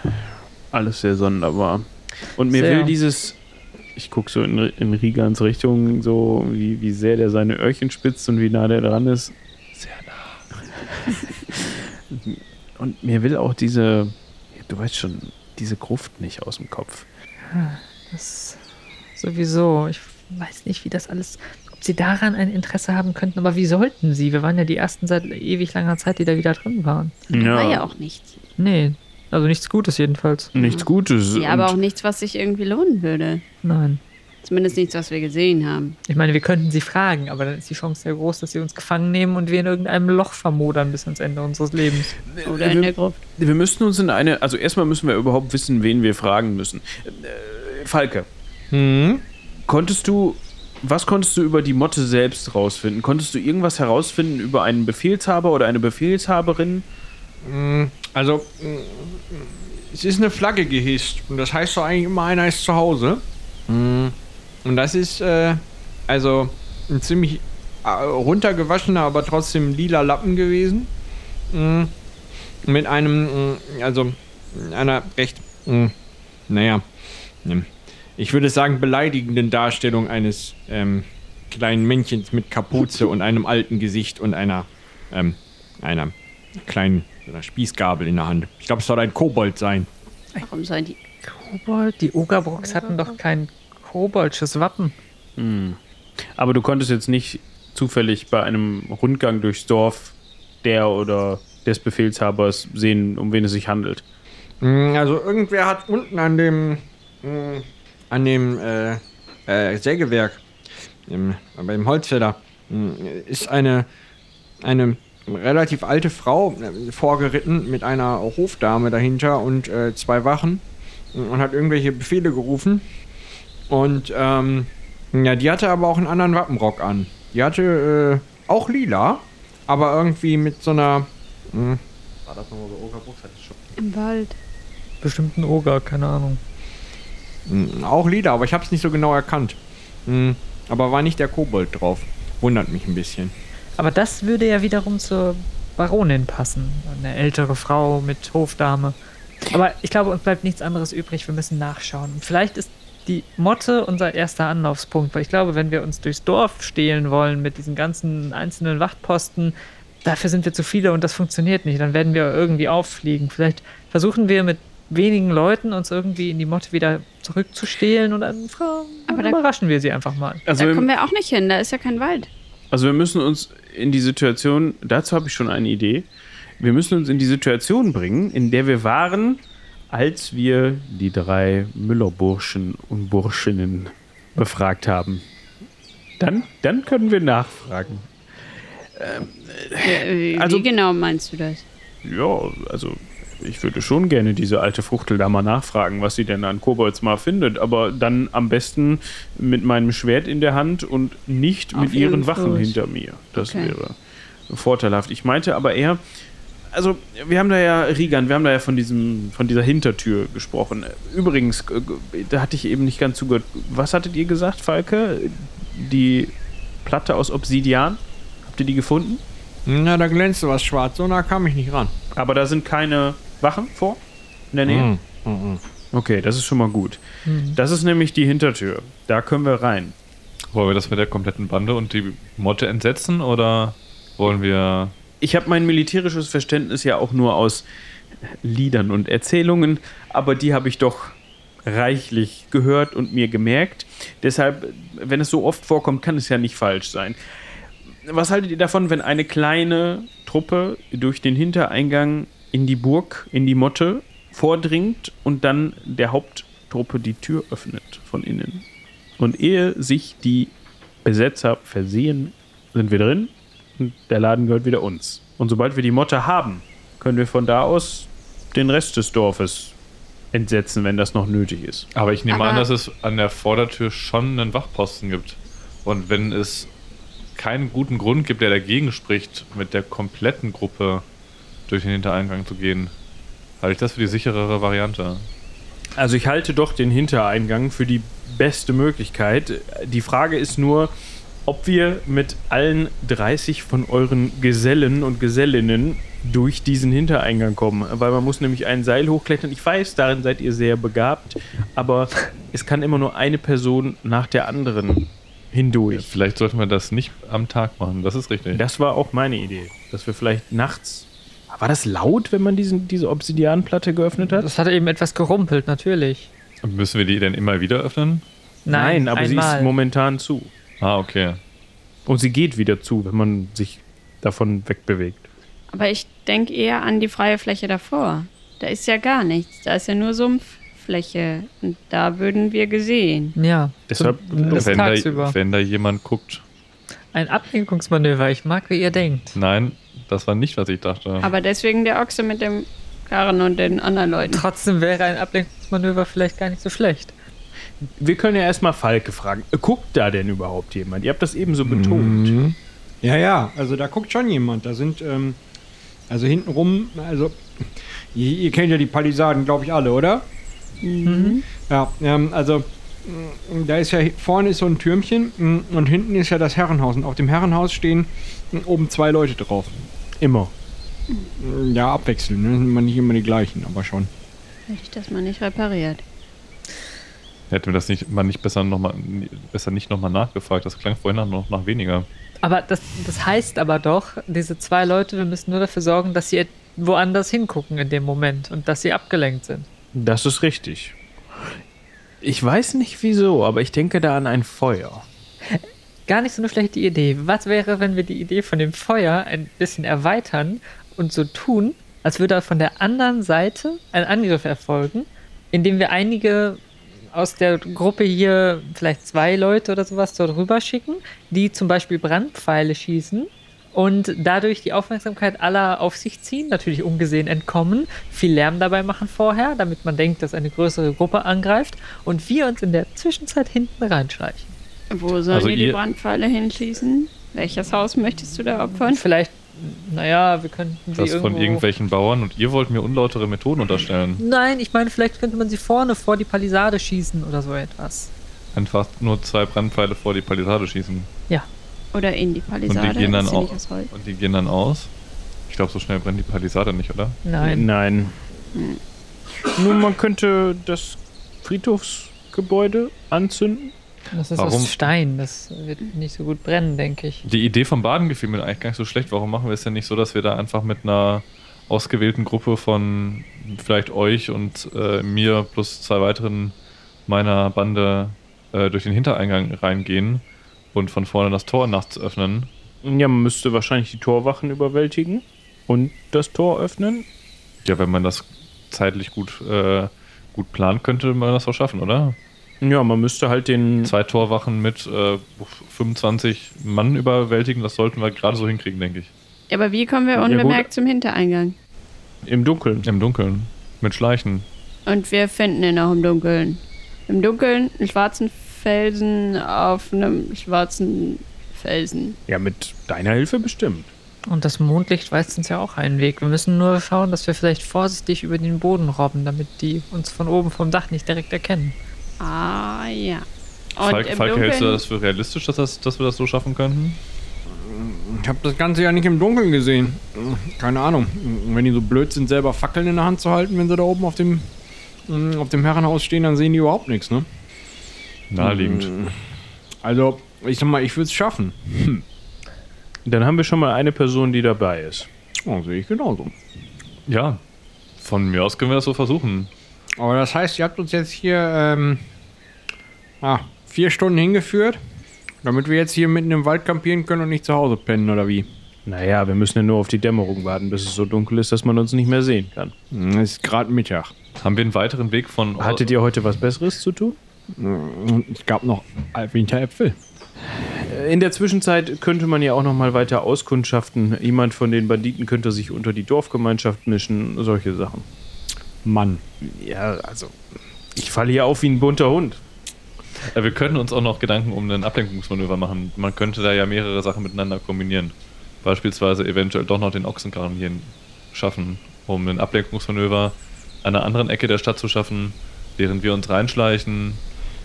Alles sehr sonderbar. Und mir Sehr. will dieses. Ich gucke so in, in Rigans Richtung, so wie, wie sehr der seine Öhrchen spitzt und wie nah der dran ist. Und mir will auch diese. Du weißt schon, diese Gruft nicht aus dem Kopf. Das sowieso. Ich weiß nicht, wie das alles. Ob sie daran ein Interesse haben könnten, aber wie sollten sie? Wir waren ja die ersten seit ewig langer Zeit, die da wieder drin waren. Da war ja auch nichts. Nee, also nichts Gutes jedenfalls. Nichts Gutes. Ja, aber auch nichts, was sich irgendwie lohnen würde. Nein. Zumindest nichts, was wir gesehen haben. Ich meine, wir könnten sie fragen, aber dann ist die Chance sehr groß, dass sie uns gefangen nehmen und wir in irgendeinem Loch vermodern bis ans Ende unseres Lebens. Oder in der Gruppe. Wir müssten uns in eine. Also, erstmal müssen wir überhaupt wissen, wen wir fragen müssen. Äh, Falke, Hm? konntest du. Was konntest du über die Motte selbst rausfinden? Konntest du irgendwas herausfinden über einen Befehlshaber oder eine Befehlshaberin? Also, mm, es ist eine Flagge gehisst. Und das heißt doch eigentlich immer, einer ist zu Hause. Mm. Und das ist, äh, also, ein ziemlich äh, runtergewaschener, aber trotzdem lila Lappen gewesen. Mm. Mit einem, mm, also, einer recht, mm, naja, mm, ich würde sagen, beleidigenden Darstellung eines ähm, kleinen Männchens mit Kapuze und einem alten Gesicht und einer, ähm, einer kleinen einer Spießgabel in der Hand. Ich glaube, es soll ein Kobold sein. Warum sollen die. Kobold? Die Ogerbrocks hatten doch kein koboldsches Wappen. Aber du konntest jetzt nicht zufällig bei einem Rundgang durchs Dorf der oder des Befehlshabers sehen, um wen es sich handelt. Mm, Also irgendwer hat unten an dem mm, an dem äh, äh, Sägewerk im, beim Holzfäller mm, ist eine eine relativ alte Frau äh, vorgeritten mit einer Hofdame dahinter und äh, zwei Wachen und hat irgendwelche Befehle gerufen und ähm, ja, die hatte aber auch einen anderen Wappenrock an. Die hatte äh, auch lila, aber irgendwie mit so einer mm, war das nochmal so schon Im Wald. Bestimmt ein Oger, keine Ahnung. Mm, Auch Lieder, aber ich habe es nicht so genau erkannt. Mm, Aber war nicht der Kobold drauf. Wundert mich ein bisschen. Aber das würde ja wiederum zur Baronin passen. Eine ältere Frau mit Hofdame. Aber ich glaube, uns bleibt nichts anderes übrig. Wir müssen nachschauen. Vielleicht ist die Motte unser erster Anlaufspunkt, weil ich glaube, wenn wir uns durchs Dorf stehlen wollen mit diesen ganzen einzelnen Wachtposten, dafür sind wir zu viele und das funktioniert nicht. Dann werden wir irgendwie auffliegen. Vielleicht versuchen wir mit wenigen Leuten uns irgendwie in die Motte wieder zurückzustehlen und dann, Aber da- überraschen wir sie einfach mal. Also, da wir, kommen wir auch nicht hin, da ist ja kein Wald. also wir müssen uns in die Situation, dazu habe ich schon eine Idee. Wir müssen uns in die Situation bringen, in der wir waren, als wir die drei Müllerburschen und Burschinnen befragt haben. Dann, dann können wir nachfragen. Äh, also- Wie genau meinst du das? Ja, also ich würde schon gerne diese alte Fuchtel da mal nachfragen, was sie denn an Kobolds mal findet, aber dann am besten mit meinem Schwert in der Hand und nicht Auf mit ihren Wachen Fuß. hinter mir. Das Okay. wäre vorteilhaft. Ich meinte aber eher, also wir haben da ja, Rigan, wir haben da ja von diesem, von dieser Hintertür gesprochen. Übrigens, äh, da hatte ich eben nicht ganz zugehört. Was hattet ihr gesagt, Falke? Die Platte aus Obsidian? Habt ihr die gefunden? Na, da glänzte was schwarz, so nah kam ich nicht ran. Aber da sind keine Wachen vor? In der Nähe? Mhm. Okay, das ist schon mal gut. Das ist nämlich die Hintertür. Da können wir rein. Wollen wir das mit der kompletten Bande und die Motte entsetzen oder wollen wir. Ich habe mein militärisches Verständnis ja auch nur aus Liedern und Erzählungen, aber die habe ich doch reichlich gehört und mir gemerkt. Deshalb, wenn es so oft vorkommt, kann es ja nicht falsch sein. Was haltet ihr davon, wenn eine kleine Truppe durch den Hintereingang in die Burg, in die Motte vordringt und dann der Haupttruppe die Tür öffnet von innen? Und ehe sich die Besetzer versehen, sind wir drin der Laden gehört wieder uns. Und sobald wir die Motte haben, können wir von da aus den Rest des Dorfes entsetzen, wenn das noch nötig ist. Aber ich nehme Aber- an, dass es an der Vordertür schon einen Wachposten gibt. Und wenn es keinen guten Grund gibt, der dagegen spricht, mit der kompletten Gruppe durch den Hintereingang zu gehen, halte ich das für die sicherere Variante. Also ich halte doch den Hintereingang für die beste Möglichkeit. Die Frage ist nur, ob wir mit allen 30 von euren Gesellen und Gesellinnen durch diesen Hintereingang kommen. Weil man muss nämlich ein Seil hochklettern. Ich weiß, darin seid ihr sehr begabt, aber es kann immer nur eine Person nach der anderen hindurch. Vielleicht sollten wir das nicht am Tag machen, das ist richtig. Das war auch meine Idee, dass wir vielleicht nachts... War das laut, wenn man diesen, diese Obsidianplatte geöffnet hat? Das hat eben etwas gerumpelt, natürlich. Und müssen wir die denn immer wieder öffnen? Nein, aber sie ist einmal. momentan zu. Ah, okay. Und sie geht wieder zu, wenn man sich davon wegbewegt. Aber ich denke eher an die freie Fläche davor. Da ist ja gar nichts. Da ist ja nur Sumpffläche. Und da würden wir gesehen. Ja, Deshalb- Wenn da, wenn da jemand guckt. Ein Ablenkungsmanöver. Ich mag, wie ihr denkt. Nein, das war nicht, was ich dachte. Aber deswegen der Ochse mit dem Karren und den anderen Leuten. Trotzdem wäre ein Ablenkungsmanöver vielleicht gar nicht so schlecht. Wir können ja erstmal Falke fragen. Äh, Guckt da denn überhaupt jemand? Ihr habt das eben so betont. Mhm. Ja, ja, also da guckt schon jemand. Da sind, ähm, also hintenrum, also, ihr, ihr kennt ja die Palisaden, glaube ich, alle, oder? Ja, ähm, also, mh, da ist ja, vorne ist so ein Türmchen mh, und hinten ist ja das Herrenhaus. Und auf dem Herrenhaus stehen mh, oben zwei Leute drauf. Immer. Ja, abwechselnd, ne? Sind immer nicht immer die gleichen, aber schon. Hätte ich das mal nicht repariert. Hätten wir das nicht mal nicht besser noch mal besser nicht nochmal nachgefragt. Das klang vorhin noch nach weniger. Aber das, das heißt aber doch, diese zwei Leute, wir müssen nur dafür sorgen, dass sie woanders hingucken in dem Moment und dass sie abgelenkt sind. Das ist richtig. Ich weiß nicht wieso, aber ich denke da an ein Feuer. Gar nicht so eine schlechte Idee. Was wäre, wenn wir die Idee von dem Feuer ein bisschen erweitern und so tun, als würde von der anderen Seite ein Angriff erfolgen, indem wir einige aus der Gruppe hier, vielleicht zwei Leute oder sowas, dort rüber schicken, die zum Beispiel Brandpfeile schießen und dadurch die Aufmerksamkeit aller auf sich ziehen, natürlich ungesehen entkommen, viel Lärm dabei machen vorher, damit man denkt, dass eine größere Gruppe angreift und wir uns in der Zwischenzeit hinten reinschleichen. Wo sollen Also wir die Brandpfeile hinschießen? Welches Haus möchtest du da opfern? Vielleicht, naja, wir könnten sie Das irgendwo... von irgendwelchen Bauern und ihr wollt mir unlautere Methoden unterstellen. Nein, ich meine, vielleicht könnte man sie vorne vor die Palisade schießen oder so etwas. Einfach nur zwei Brandpfeile vor die Palisade schießen. Oder in die Palisade? Und die gehen dann Holz? Und die gehen dann aus. Ich glaube, so schnell brennt die Palisade nicht, oder? Nein. Nein. Nun, man könnte das Friedhofsgebäude anzünden. Das ist Warum? aus Stein. Das wird nicht so gut brennen, denke ich. Die Idee vom Baden gefiel mir eigentlich gar nicht so schlecht. Warum machen wir es denn nicht so, dass wir da einfach mit einer ausgewählten Gruppe von vielleicht euch und äh, mir plus zwei weiteren meiner Bande äh, durch den Hintereingang reingehen und von vorne das Tor nachts öffnen? Ja, man müsste wahrscheinlich die Torwachen überwältigen und das Tor öffnen. Ja, wenn man das zeitlich gut, äh, gut plant, könnte man das auch schaffen, oder? Ja, man müsste halt den. Zwei Torwachen mit äh, 25 Mann überwältigen, das sollten wir gerade so hinkriegen, denke ich. Ja, aber wie kommen wir Ja, unbemerkt zum Hintereingang? Im Dunkeln. Im Dunkeln. Mit Schleichen. Und wir finden ihn auch im Dunkeln. Im Dunkeln einen schwarzen Felsen auf einem schwarzen Felsen. Ja, mit deiner Hilfe bestimmt. Und das Mondlicht weist uns ja auch einen Weg. Wir müssen nur schauen, dass wir vielleicht vorsichtig über den Boden robben, damit die uns von oben vom Dach nicht direkt erkennen. Ah, ja. Und Falk, Falk hältst du das für realistisch, dass, das, dass wir das so schaffen könnten? Ich habe das Ganze ja nicht im Dunkeln gesehen. Keine Ahnung. Wenn die so blöd sind, selber Fackeln in der Hand zu halten, wenn sie da oben auf dem, auf dem Herrenhaus stehen, dann sehen die überhaupt nichts, ne? Naheliegend. Also, ich sag mal, ich würde es schaffen. Dann haben wir schon mal eine Person, die dabei ist. Oh, sehe ich genauso. Ja, von mir aus können wir das so versuchen. Aber das heißt, ihr habt uns jetzt hier ähm, ah, vier Stunden hingeführt, damit wir jetzt hier mitten im Wald kampieren können und nicht zu Hause pennen, oder wie? Naja, wir müssen ja nur auf die Dämmerung warten, bis es so dunkel ist, dass man uns nicht mehr sehen kann. Hm, Es ist gerade Mittag. Haben wir einen weiteren Weg von. Hattet ihr heute was Besseres zu tun? Und es gab noch Winteräpfel. In der Zwischenzeit könnte man ja auch noch mal weiter auskundschaften. Jemand von den Banditen könnte sich unter die Dorfgemeinschaft mischen, solche Sachen. Mann. Ja, also ich falle hier auf wie ein bunter Hund. Wir können uns auch noch Gedanken um ein Ablenkungsmanöver machen. Man könnte da ja mehrere Sachen miteinander kombinieren. Beispielsweise eventuell doch noch den Ochsenkarren hier schaffen, um ein Ablenkungsmanöver an einer anderen Ecke der Stadt zu schaffen, während wir uns reinschleichen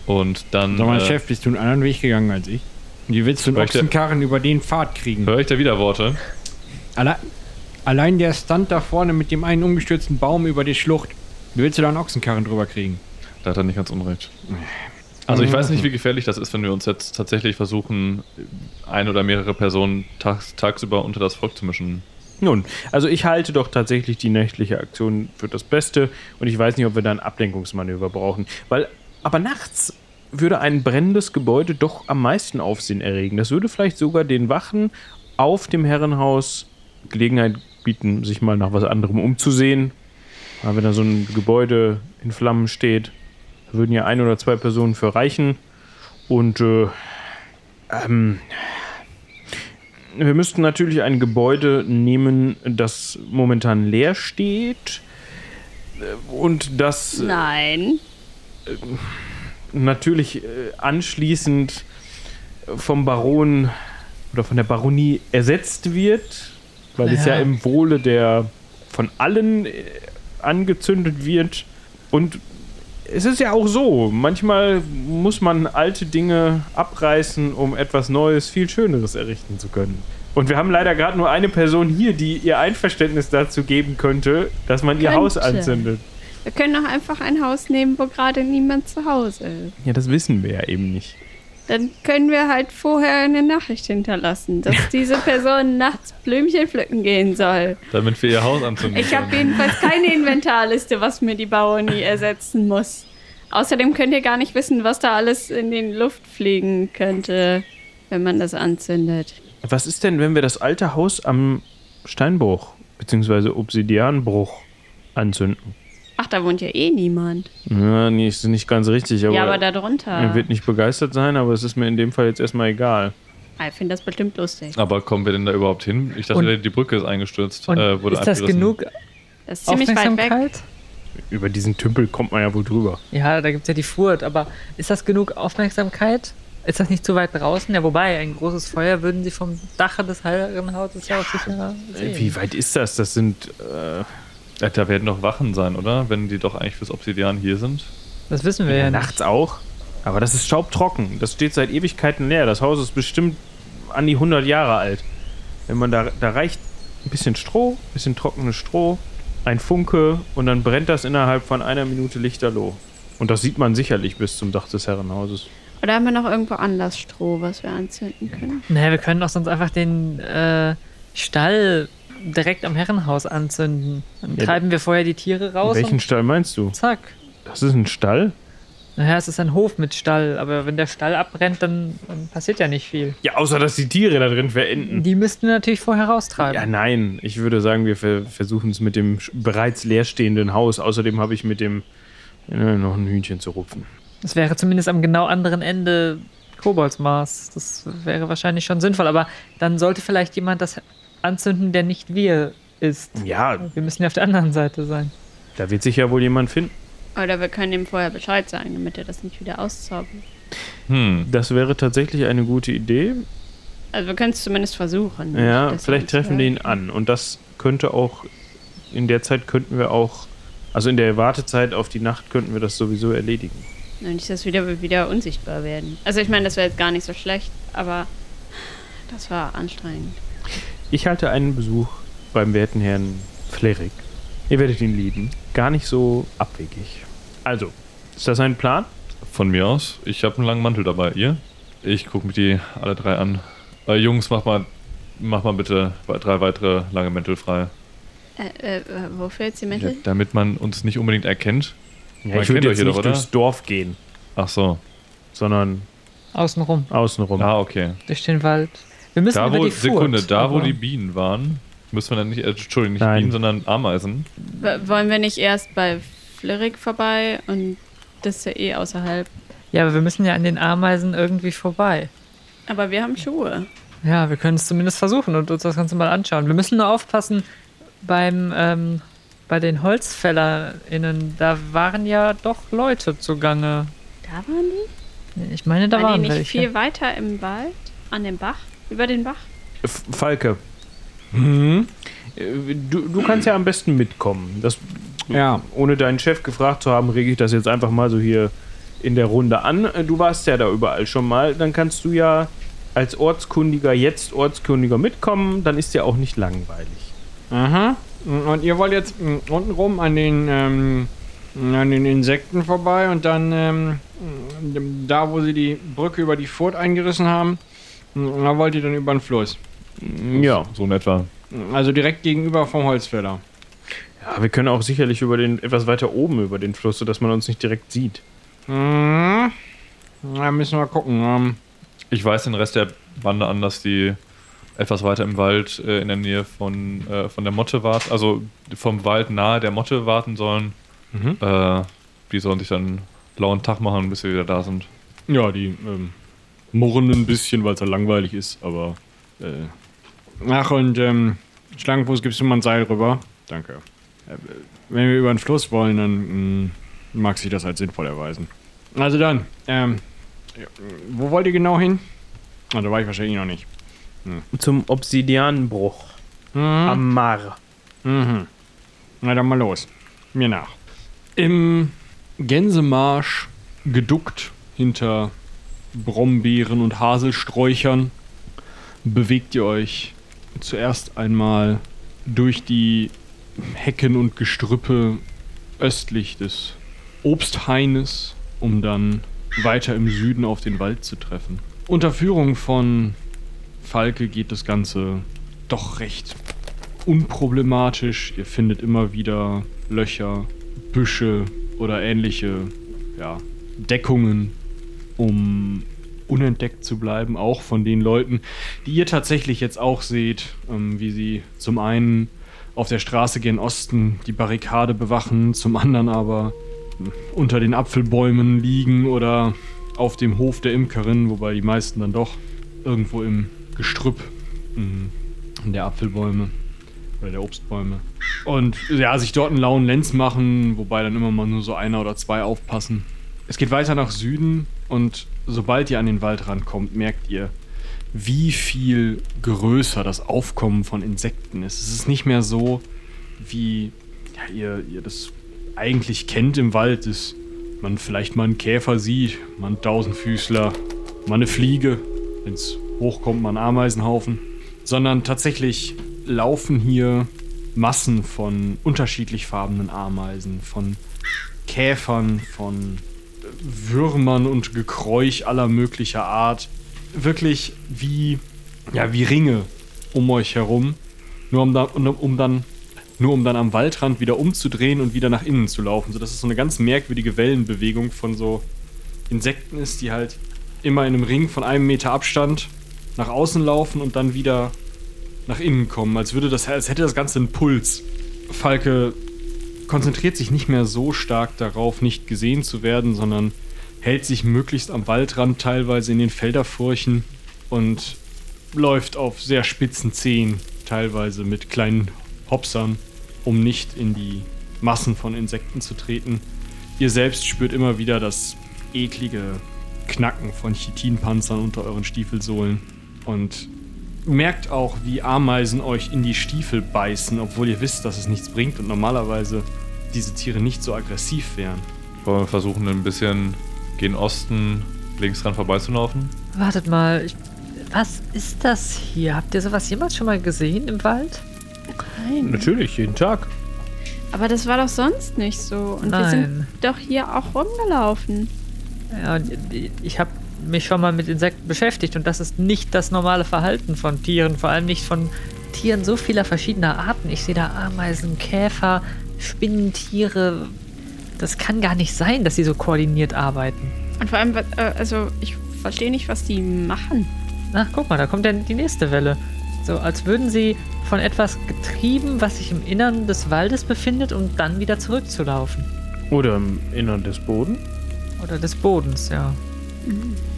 und dann. Sag mal, äh, Chef, bist du einen anderen Weg gegangen als ich? Wie willst du einen Ochsenkarren über den Pfad kriegen? Höre ich da wieder Worte? Alle allein der Stunt da vorne mit dem einen umgestürzten Baum über die Schlucht. Wie willst du da einen Ochsenkarren drüber kriegen? Da hat er nicht ganz unrecht. Also ich weiß nicht, wie gefährlich das ist, wenn wir uns jetzt tatsächlich versuchen, ein oder mehrere Personen tags, tagsüber unter das Volk zu mischen. Nun, also ich halte doch tatsächlich die nächtliche Aktion für das Beste und ich weiß nicht, ob wir da ein Ablenkungsmanöver brauchen. Weil, aber nachts würde ein brennendes Gebäude doch am meisten Aufsehen erregen. Das würde vielleicht sogar den Wachen auf dem Herrenhaus Gelegenheit bieten, sich mal nach was anderem umzusehen. Aber wenn da so ein Gebäude in Flammen steht, würden ja ein oder zwei Personen für reichen. Und äh, ähm, wir müssten natürlich ein Gebäude nehmen, das momentan leer steht äh, und das äh, Nein. natürlich äh, anschließend vom Baron oder von der Baronie ersetzt wird, weil es ja im Wohle der von allen äh, angezündet wird und es ist ja auch so, manchmal muss man alte Dinge abreißen, um etwas Neues, viel Schöneres errichten zu können. Und wir haben leider gerade nur eine Person hier, die ihr Einverständnis dazu geben könnte, dass man ihr Haus Könnte. anzündet. Wir können doch einfach ein Haus nehmen, wo gerade niemand zu Hause ist. Ja, das wissen wir ja eben nicht. Dann können wir halt vorher eine Nachricht hinterlassen, dass diese Person nachts Blümchen pflücken gehen soll. Damit wir ihr Haus anzünden Ich habe jedenfalls keine Inventarliste, was mir die Baronie ersetzen muss. Außerdem könnt ihr gar nicht wissen, was da alles in die Luft fliegen könnte, wenn man das anzündet. Was ist denn, wenn wir das alte Haus am Steinbruch bzw. Obsidianbruch anzünden? Ach, da wohnt ja eh niemand. Ja, nee, ist nicht ganz richtig, aber, ja, aber da drunter. er wird nicht begeistert sein, aber es ist mir in dem Fall jetzt erstmal egal. Ah, Ich finde das bestimmt lustig. Aber kommen wir denn da überhaupt hin? Ich dachte, Und- die Brücke ist eingestürzt. Und äh, wurde ist das genug Das ist ziemlich weit weg. Aufmerksamkeit? Über diesen Tümpel kommt man ja wohl drüber. Ja, da gibt es ja die Furt, aber ist das genug Aufmerksamkeit? Ist das nicht zu weit draußen? Ja, wobei, ein großes Feuer würden sie vom Dache des Herrenhauses ja auch sicher sehen. Wie weit ist das? Das sind. Äh, Da werden doch Wachen sein, oder? Wenn die doch eigentlich fürs Obsidian hier sind. Das wissen wir ja, nachts nicht. auch. Aber das ist staubtrocken. Das steht seit Ewigkeiten leer. Das Haus ist bestimmt an die 100 Jahre alt. Wenn man da, da reicht ein bisschen Stroh, ein bisschen trockenes Stroh, ein Funke und dann brennt das innerhalb von einer Minute lichterloh. Und das sieht man sicherlich bis zum Dach des Herrenhauses. Oder haben wir noch irgendwo anders Stroh, was wir anzünden können? Naja, wir können doch sonst einfach den äh, Stall direkt am Herrenhaus anzünden. Dann Ja, treiben wir vorher die Tiere raus Welchen Stall meinst du? zack. Das ist ein Stall? Naja, es ist ein Hof mit Stall, aber wenn der Stall abbrennt, dann, dann passiert ja nicht viel. Ja, außer dass die Tiere da drin verenden. Die müssten wir natürlich vorher raustreiben. Ja, nein. Ich würde sagen, wir ver versuchen es mit dem bereits leerstehenden Haus. Außerdem habe ich mit dem äh, noch ein Hühnchen zu rupfen. Das wäre zumindest am genau anderen Ende Koboldsmaß. Das wäre wahrscheinlich schon sinnvoll, aber dann sollte vielleicht jemand das anzünden, der nicht wir ist. Ja, Wir müssen ja auf der anderen Seite sein. da wird sich ja wohl jemand finden. Oder wir können ihm vorher Bescheid sagen, damit er das nicht wieder auszaubert. Hm. Das wäre tatsächlich eine gute Idee. Also wir können es zumindest versuchen. Ja, vielleicht treffen wir ihn an. Und das könnte auch, in der Zeit könnten wir auch, also in der Wartezeit auf die Nacht könnten wir das sowieso erledigen. Ja, Nicht, dass wir wieder, wieder unsichtbar werden. Also ich meine, das wäre jetzt gar nicht so schlecht, aber das war anstrengend. Ich halte einen Besuch beim werten Herrn Flerik. Ihr werdet ihn lieben. Gar nicht so abwegig. Also, ist das ein Plan? Von mir aus. Ich habe einen langen Mantel dabei. Ihr? Ich gucke mir die alle drei an. Äh, Jungs, mach mal, mach mal bitte drei weitere lange Mäntel frei. Äh, äh, wofür jetzt die Ja, Mäntel? damit man uns nicht unbedingt erkennt. Ja, Man ich würde jetzt nicht oder? durchs Dorf gehen, Ach so. sondern Außenrum, außenrum. Ah, okay. durch den Wald. Wir müssen Da über wo, die Furt, Sekunde, da wo die Bienen waren, müssen wir dann nicht, äh, Entschuldigung, nicht Nein. Bienen, sondern Ameisen. W- Wollen wir nicht erst bei Flirik vorbei und das ist ja eh außerhalb. Ja, aber wir müssen ja an den Ameisen irgendwie vorbei. Aber wir haben Schuhe. Ja, wir können es zumindest versuchen und uns das Ganze mal anschauen. Wir müssen nur aufpassen beim ähm, bei den HolzfällerInnen. Da waren ja doch Leute zugange. Da waren die? Ich meine, da waren waren die nicht welche. viel weiter im Wald? An dem Bach? Über den Bach? F Falke. Äh, Du, du kannst ja am besten mitkommen. Das, Ja. Ohne deinen Chef gefragt zu haben, rege ich das jetzt einfach mal so hier in der Runde an. Äh, Du warst ja da überall schon mal. Dann kannst du ja als Ortskundiger jetzt Ortskundiger mitkommen. Dann ist ja auch nicht langweilig. Aha. Und ihr wollt jetzt mm, unten rum an den, ähm, an den Insekten vorbei und dann ähm, da, wo sie die Brücke über die Furt eingerissen haben, da wollt ihr dann über den Fluss. Ja. So in etwa. Also direkt gegenüber vom Holzfäller. ja. Wir können auch sicherlich über den etwas weiter oben über den Fluss, sodass man uns nicht direkt sieht. Mhm. Na, müssen wir gucken. Ähm, Ich weiß den Rest der Bande an, dass die etwas weiter im Wald äh, in der Nähe von, äh, von der Motte warten, also vom Wald nahe der Motte warten sollen. Mhm. Äh, die sollen sich dann lauen Tag machen, bis wir wieder da sind. Ja, die ähm, murren ein bisschen, weil es ja langweilig ist, aber äh, ach, und ähm, Schlangenfuß, gibst du mal ein Seil rüber? Danke. Äh, wenn wir über den Fluss wollen, dann mm, mag sich das als sinnvoll erweisen. Also dann, ähm, wo wollt ihr genau hin? Ah, da war ich wahrscheinlich noch nicht. Zum Obsidianbruch Mhm. am Mar. Mhm. Na dann mal los. Mir nach. Im Gänsemarsch geduckt hinter Brombeeren und Haselsträuchern bewegt ihr euch zuerst einmal durch die Hecken und Gestrüppe östlich des Obsthaines, um dann weiter im Süden auf den Wald zu treffen. Unter Führung von Falke geht das Ganze doch recht unproblematisch. Ihr findet immer wieder Löcher, Büsche oder ähnliche ja, Deckungen, um unentdeckt zu bleiben, auch von den Leuten, die ihr tatsächlich jetzt auch seht, ähm, wie sie zum einen auf der Straße gen Osten die Barrikade bewachen, zum anderen aber hm, unter den Apfelbäumen liegen oder auf dem Hof der Imkerin, wobei die meisten dann doch irgendwo im Gestrüpp hm, der Apfelbäume oder der Obstbäume. Und ja, sich dort einen lauen Lenz machen, wobei dann immer mal nur so einer oder zwei aufpassen. Es geht weiter nach Süden und sobald ihr an den Wald rankommt, merkt ihr, wie viel größer das Aufkommen von Insekten ist. Es ist nicht mehr so, wie ja, ihr, ihr das eigentlich kennt im Wald, dass man vielleicht mal einen Käfer sieht, mal einen Tausendfüßler, mal eine Fliege, wenn es hochkommt, mal einen Ameisenhaufen. Sondern tatsächlich laufen hier Massen von unterschiedlich farbenen Ameisen, von Käfern, von Würmern und Gekräuch aller möglicher Art. Wirklich wie, ja, wie Ringe um euch herum. Nur um, da, um, dann nur um dann am Waldrand wieder umzudrehen und wieder nach innen zu laufen. So dass es so eine ganz merkwürdige Wellenbewegung von so Insekten ist, die halt immer in einem Ring von einem Meter Abstand nach außen laufen und dann wieder nach innen kommen, als würde das, als hätte das Ganze einen Puls. Falke konzentriert sich nicht mehr so stark darauf, nicht gesehen zu werden, sondern hält sich möglichst am Waldrand, teilweise in den Felderfurchen und läuft auf sehr spitzen Zehen, teilweise mit kleinen Hopsern, um nicht in die Massen von Insekten zu treten. Ihr selbst spürt immer wieder das eklige Knacken von Chitinpanzern unter euren Stiefelsohlen und merkt auch, wie Ameisen euch in die Stiefel beißen, obwohl ihr wisst, dass es nichts bringt und normalerweise diese Tiere nicht so aggressiv wären. Wollen wir versuchen, ein bisschen gen Osten links dran vorbeizulaufen? Wartet mal, ich, was ist das hier? Habt ihr sowas jemals schon mal gesehen im Wald? Nein. Natürlich, jeden Tag. Aber das war doch sonst nicht so. Und wir Nein. sind doch hier auch rumgelaufen. Ja, ich habe mich schon mal mit Insekten beschäftigt und das ist nicht das normale Verhalten von Tieren, vor allem nicht von Tieren so vieler verschiedener Arten. Ich sehe da Ameisen, Käfer, Spinnentiere. Das kann gar nicht sein, dass sie so koordiniert arbeiten. Und vor allem, was- äh, also ich verstehe nicht, was die machen. Na, guck mal, da kommt ja die nächste Welle. So, als würden sie von etwas getrieben, was sich im Innern des Waldes befindet, um dann wieder zurückzulaufen. Oder im Innern des Bodens. Oder des Bodens, ja.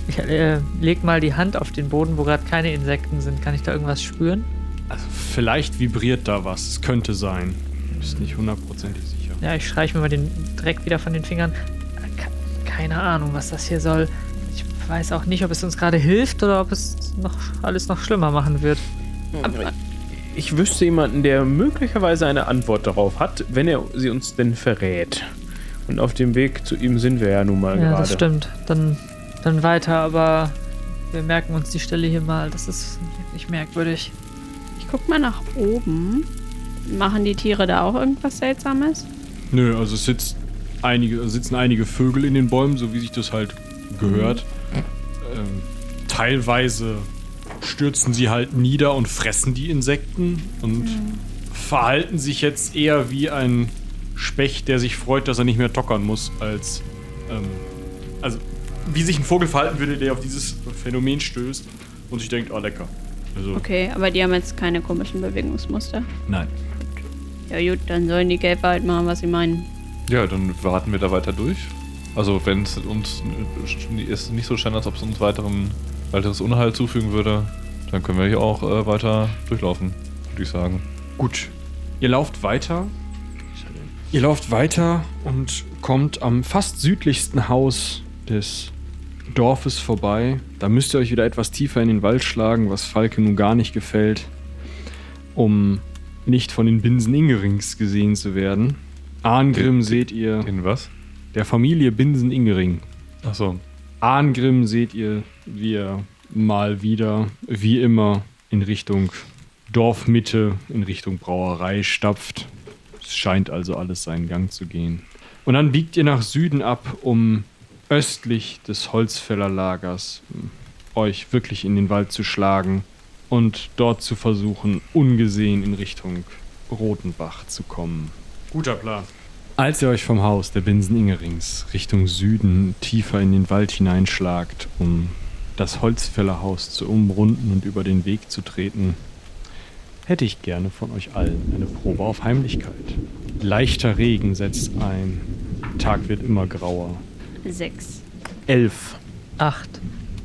Ich äh, leg mal die Hand auf den Boden, wo gerade keine Insekten sind. Kann ich da irgendwas spüren? Also vielleicht vibriert da was, es könnte sein. Ist nicht hundertprozentig sicher. Ja, ich streiche mir mal den Dreck wieder von den Fingern. Ke- Keine Ahnung, was das hier soll. Ich weiß auch nicht, ob es uns gerade hilft oder ob es noch alles noch schlimmer machen wird. Aber Ich wüsste jemanden, der möglicherweise eine Antwort darauf hat, wenn er sie uns denn verrät. Und auf dem Weg zu ihm sind wir ja nun mal Ja, gerade. das stimmt. Dann, dann weiter, aber wir merken uns die Stelle hier mal. Das ist nicht merkwürdig. ich guck mal nach oben. Machen die Tiere da auch irgendwas Seltsames? Nö, also es sitzt einige, sitzen einige Vögel in den Bäumen, so wie sich das halt gehört. Ähm, teilweise stürzen sie halt nieder und fressen die Insekten und verhalten sich jetzt eher wie ein Specht, der sich freut, dass er nicht mehr tockern muss, als ähm, also wie sich ein Vogel verhalten würde, der auf dieses Phänomen stößt und sich denkt, oh lecker. Also, Okay, aber die haben jetzt keine komischen Bewegungsmuster. nein. Ja gut, dann sollen die Käfer halt machen, was sie meinen. Ja, dann warten wir da weiter durch. Also wenn es uns ist nicht so scheint, als ob es uns weiteren, weiteres Unheil zufügen würde, dann können wir hier auch äh, weiter durchlaufen, würde ich sagen. Gut. Ihr lauft weiter. Ihr lauft weiter und kommt am fast südlichsten Haus des Dorfes vorbei. Da müsst ihr euch wieder etwas tiefer in den Wald schlagen, was Falke nun gar nicht gefällt, um nicht von den Binsen Ingerings gesehen zu werden. Arngrim seht ihr, In was? der Familie Binsen Ingering. Achso. Arngrim seht ihr, wie er mal wieder, wie immer, in Richtung Dorfmitte, in Richtung Brauerei stapft. Es scheint also alles seinen Gang zu gehen. Und dann biegt ihr nach Süden ab, um östlich des Holzfällerlagers m, euch wirklich in den Wald zu schlagen und dort zu versuchen, ungesehen in Richtung Rotenbach zu kommen. Guter Plan. Als ihr euch vom Haus der Binsen Ingerings Richtung Süden tiefer in den Wald hineinschlagt, um das Holzfällerhaus zu umrunden und über den Weg zu treten, hätte ich gerne von euch allen eine Probe auf Heimlichkeit. Leichter Regen setzt ein, Tag wird immer grauer. Sechs. Elf. Acht.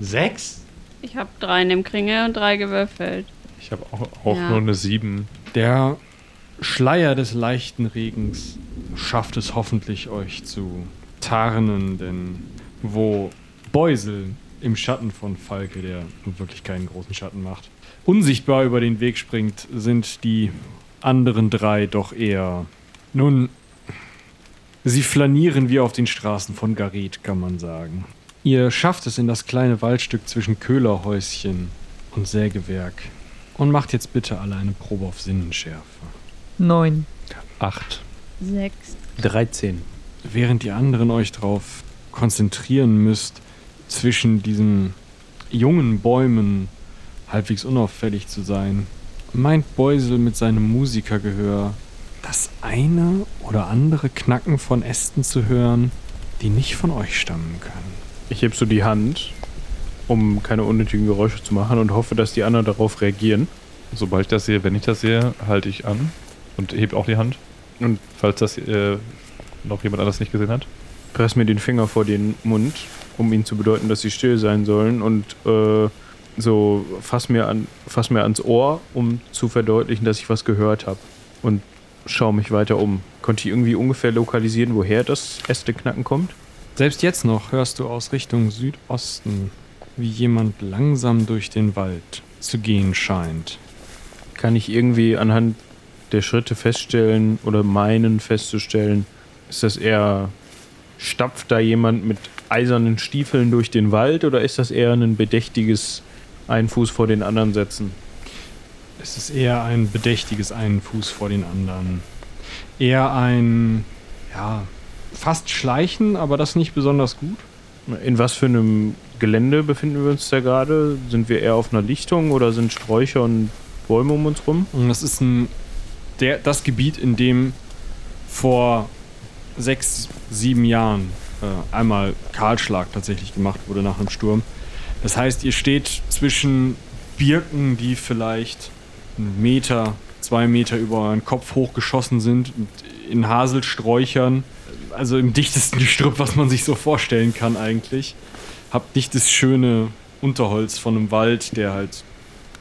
Sechs? Ich habe drei in dem Kringel und drei gewürfelt. Ich habe auch, auch Ja. nur eine 7. Der Schleier des leichten Regens schafft es hoffentlich, euch zu tarnen, denn wo Beusel im Schatten von Falke, der nun wirklich keinen großen Schatten macht, unsichtbar über den Weg springt, sind die anderen drei doch eher. Nun, sie flanieren wie auf den Straßen von Gareth, kann man sagen. Ihr schafft es in das kleine Waldstück zwischen Köhlerhäuschen und Sägewerk. Und macht jetzt bitte alle eine Probe auf Sinnenschärfe. Neun. Acht. Sechs. 13. Während die anderen euch darauf konzentrieren müsst, zwischen diesen jungen Bäumen halbwegs unauffällig zu sein, meint Beusel mit seinem Musikergehör das eine oder andere Knacken von Ästen zu hören, die nicht von euch stammen können. Ich heb so die Hand, um keine unnötigen Geräusche zu machen und hoffe, dass die anderen darauf reagieren. Sobald ich das sehe, wenn ich das sehe, halte ich an und heb auch die Hand. Und falls das äh, noch jemand anders nicht gesehen hat. Press mir den Finger vor den Mund, um ihnen zu bedeuten, dass sie still sein sollen und äh, so fass mir, an, fass mir ans Ohr, um zu verdeutlichen, dass ich was gehört habe. Und schaue mich weiter um. Konnte ich irgendwie ungefähr lokalisieren, woher das Äste-Knacken kommt? Selbst jetzt noch hörst du aus Richtung Südosten, wie jemand langsam durch den Wald zu gehen scheint. Kann ich irgendwie anhand der Schritte feststellen oder meinen festzustellen, ist das eher, stapft da jemand mit eisernen Stiefeln durch den Wald oder ist das eher ein bedächtiges einen Fuß vor den anderen setzen? Es ist eher ein bedächtiges einen Fuß vor den anderen. Eher ein, ja, fast schleichen, aber das nicht besonders gut. In was für einem Gelände befinden wir uns da gerade? Sind wir eher auf einer Lichtung oder sind Sträucher und Bäume um uns rum? Das ist ein, der, das Gebiet, in dem vor sechs, sieben Jahren äh, einmal Kahlschlag tatsächlich gemacht wurde nach einem Sturm. Das heißt, ihr steht zwischen Birken, die vielleicht Meter, zwei Meter über euren Kopf hochgeschossen sind, und in Haselsträuchern, also im dichtesten Gestrüpp, was man sich so vorstellen kann eigentlich. Habt nicht das schöne Unterholz von einem Wald, der halt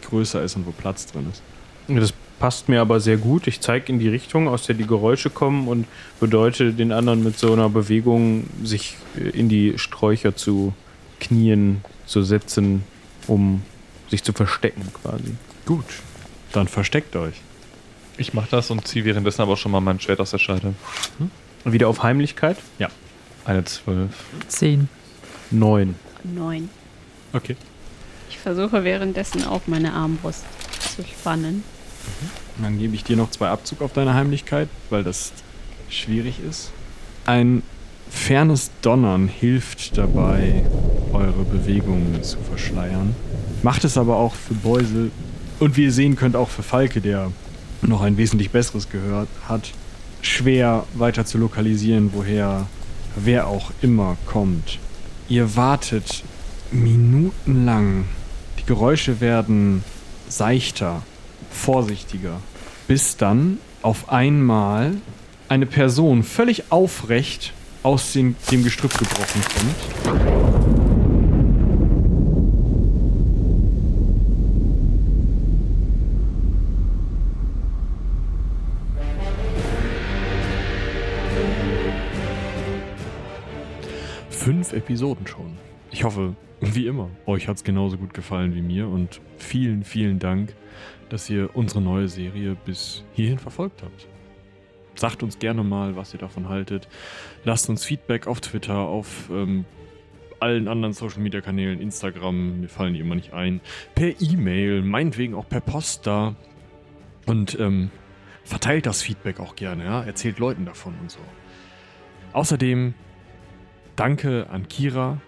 größer ist und wo Platz drin ist. Das passt mir aber sehr gut. Ich zeige in die Richtung, aus der die Geräusche kommen und bedeute den anderen mit so einer Bewegung, sich in die Sträucher zu knien, zu setzen, um sich zu verstecken quasi. Gut, dann versteckt euch. Ich mache das und ziehe währenddessen aber schon mal mein Schwert aus der Scheide. Und wieder auf Heimlichkeit? Eine zwölf. Zehn. Neun. Neun. Okay. Ich versuche währenddessen auch meine Armbrust zu spannen. Dann gebe ich dir noch zwei Abzug auf deine Heimlichkeit, weil das schwierig ist. Ein fernes Donnern hilft dabei, eure Bewegungen zu verschleiern. Macht es aber auch für Beusel und wie ihr sehen könnt, auch für Falke, der noch ein wesentlich besseres gehört hat, schwer weiter zu lokalisieren, woher wer auch immer kommt. Ihr wartet minutenlang. Die Geräusche werden seichter, vorsichtiger, bis dann auf einmal eine Person völlig aufrecht aus dem, dem Gestrüpp gebrochen kommt. Fünf Episoden schon. Ich hoffe, wie immer, euch hat es genauso gut gefallen wie mir und vielen, vielen Dank, dass ihr unsere neue Serie bis hierhin verfolgt habt. Sagt uns gerne mal, was ihr davon haltet. Lasst uns Feedback auf Twitter, auf ähm, allen anderen Social Media Kanälen, Instagram, mir fallen die immer nicht ein, per E-Mail, meinetwegen auch per Post da. Und ähm, verteilt das Feedback auch gerne, ja. Erzählt Leuten davon und so. Außerdem danke an Kira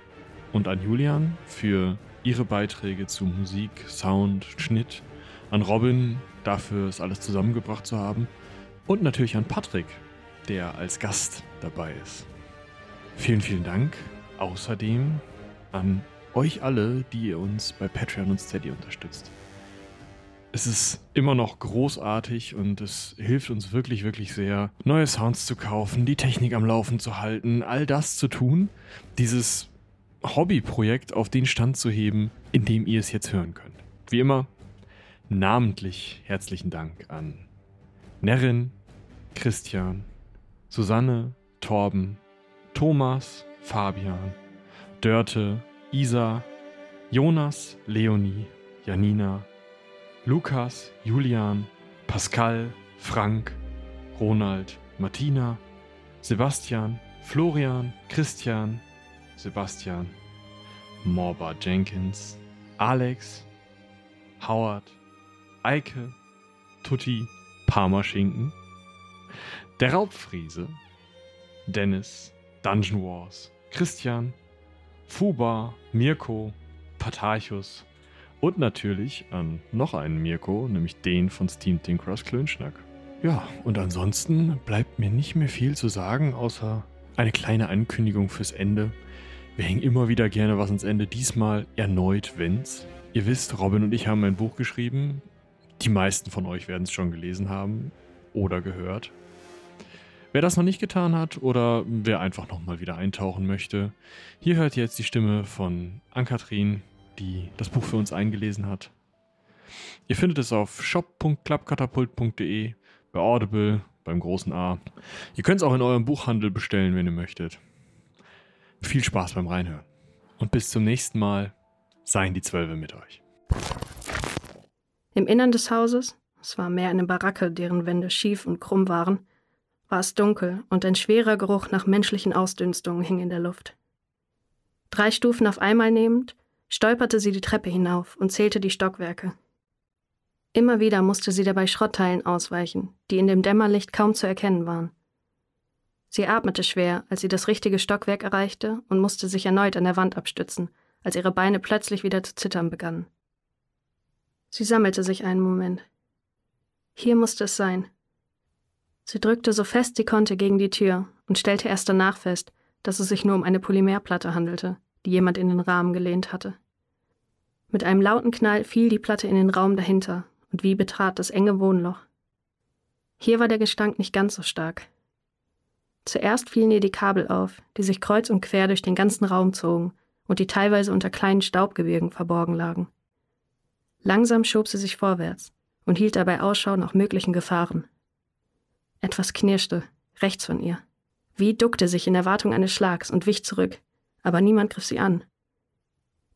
und an Julian für ihre Beiträge zu Musik, Sound, Schnitt. An Robin dafür, es alles zusammengebracht zu haben. Und natürlich an Patrick, der als Gast dabei ist. Vielen, vielen Dank. Außerdem an euch alle, die ihr uns bei Patreon und Steady unterstützt. Es ist immer noch großartig und es hilft uns wirklich, wirklich sehr, neue Sounds zu kaufen, die Technik am Laufen zu halten, all das zu tun, dieses Hobbyprojekt auf den Stand zu heben, in dem ihr es jetzt hören könnt. Wie immer, namentlich herzlichen Dank an Nerin, Christian, Susanne, Torben, Thomas, Fabian, Dörte, Isa, Jonas, Leonie, Janina, Lukas, Julian, Pascal, Frank, Ronald, Martina, Sebastian, Florian, Christian, Sebastian, Morba Jenkins, Alex, Howard, Eike, Tutti, Parmaschinken, der Raubfriese, Dennis, Dungeon Wars, Christian, Fuba, Mirko, Patarchus und natürlich an noch einen Mirko, nämlich den von Steam Tinkers Klönschnack. Ja, und ansonsten bleibt mir nicht mehr viel zu sagen, außer eine kleine Ankündigung fürs Ende. Wir hängen immer wieder gerne was ans Ende, diesmal erneut Wenn's. Ihr wisst, Robin und ich haben ein Buch geschrieben. Die meisten von euch werden es schon gelesen haben oder gehört. Wer das noch nicht getan hat oder wer einfach nochmal wieder eintauchen möchte, hier hört jetzt die Stimme von Ankatrin, die das Buch für uns eingelesen hat. Ihr findet es auf shop.klappkatapult.de, bei Audible, beim großen A. Ihr könnt es auch in eurem Buchhandel bestellen, wenn ihr möchtet. Viel Spaß beim Reinhören. Und bis zum nächsten Mal seien die Zwölfe mit euch. Im Innern des Hauses, es war mehr eine Baracke, deren Wände schief und krumm waren, war es dunkel und ein schwerer Geruch nach menschlichen Ausdünstungen hing in der Luft. Drei Stufen auf einmal nehmend, stolperte sie die Treppe hinauf und zählte die Stockwerke. Immer wieder musste sie dabei Schrottteilen ausweichen, die in dem Dämmerlicht kaum zu erkennen waren. Sie atmete schwer, als sie das richtige Stockwerk erreichte und musste sich erneut an der Wand abstützen, als ihre Beine plötzlich wieder zu zittern begannen. Sie sammelte sich einen Moment. Hier musste es sein. Sie drückte so fest sie konnte gegen die Tür und stellte erst danach fest, dass es sich nur um eine Polymerplatte handelte, die jemand in den Rahmen gelehnt hatte. Mit einem lauten Knall fiel die Platte in den Raum dahinter und wie betrat das enge Wohnloch. Hier war der Gestank nicht ganz so stark. Zuerst fielen ihr die Kabel auf, die sich kreuz und quer durch den ganzen Raum zogen und die teilweise unter kleinen Staubgebirgen verborgen lagen. Langsam schob sie sich vorwärts und hielt dabei Ausschau nach möglichen Gefahren. Etwas knirschte, rechts von ihr. Wie duckte sich in Erwartung eines Schlags und wich zurück, aber niemand griff sie an.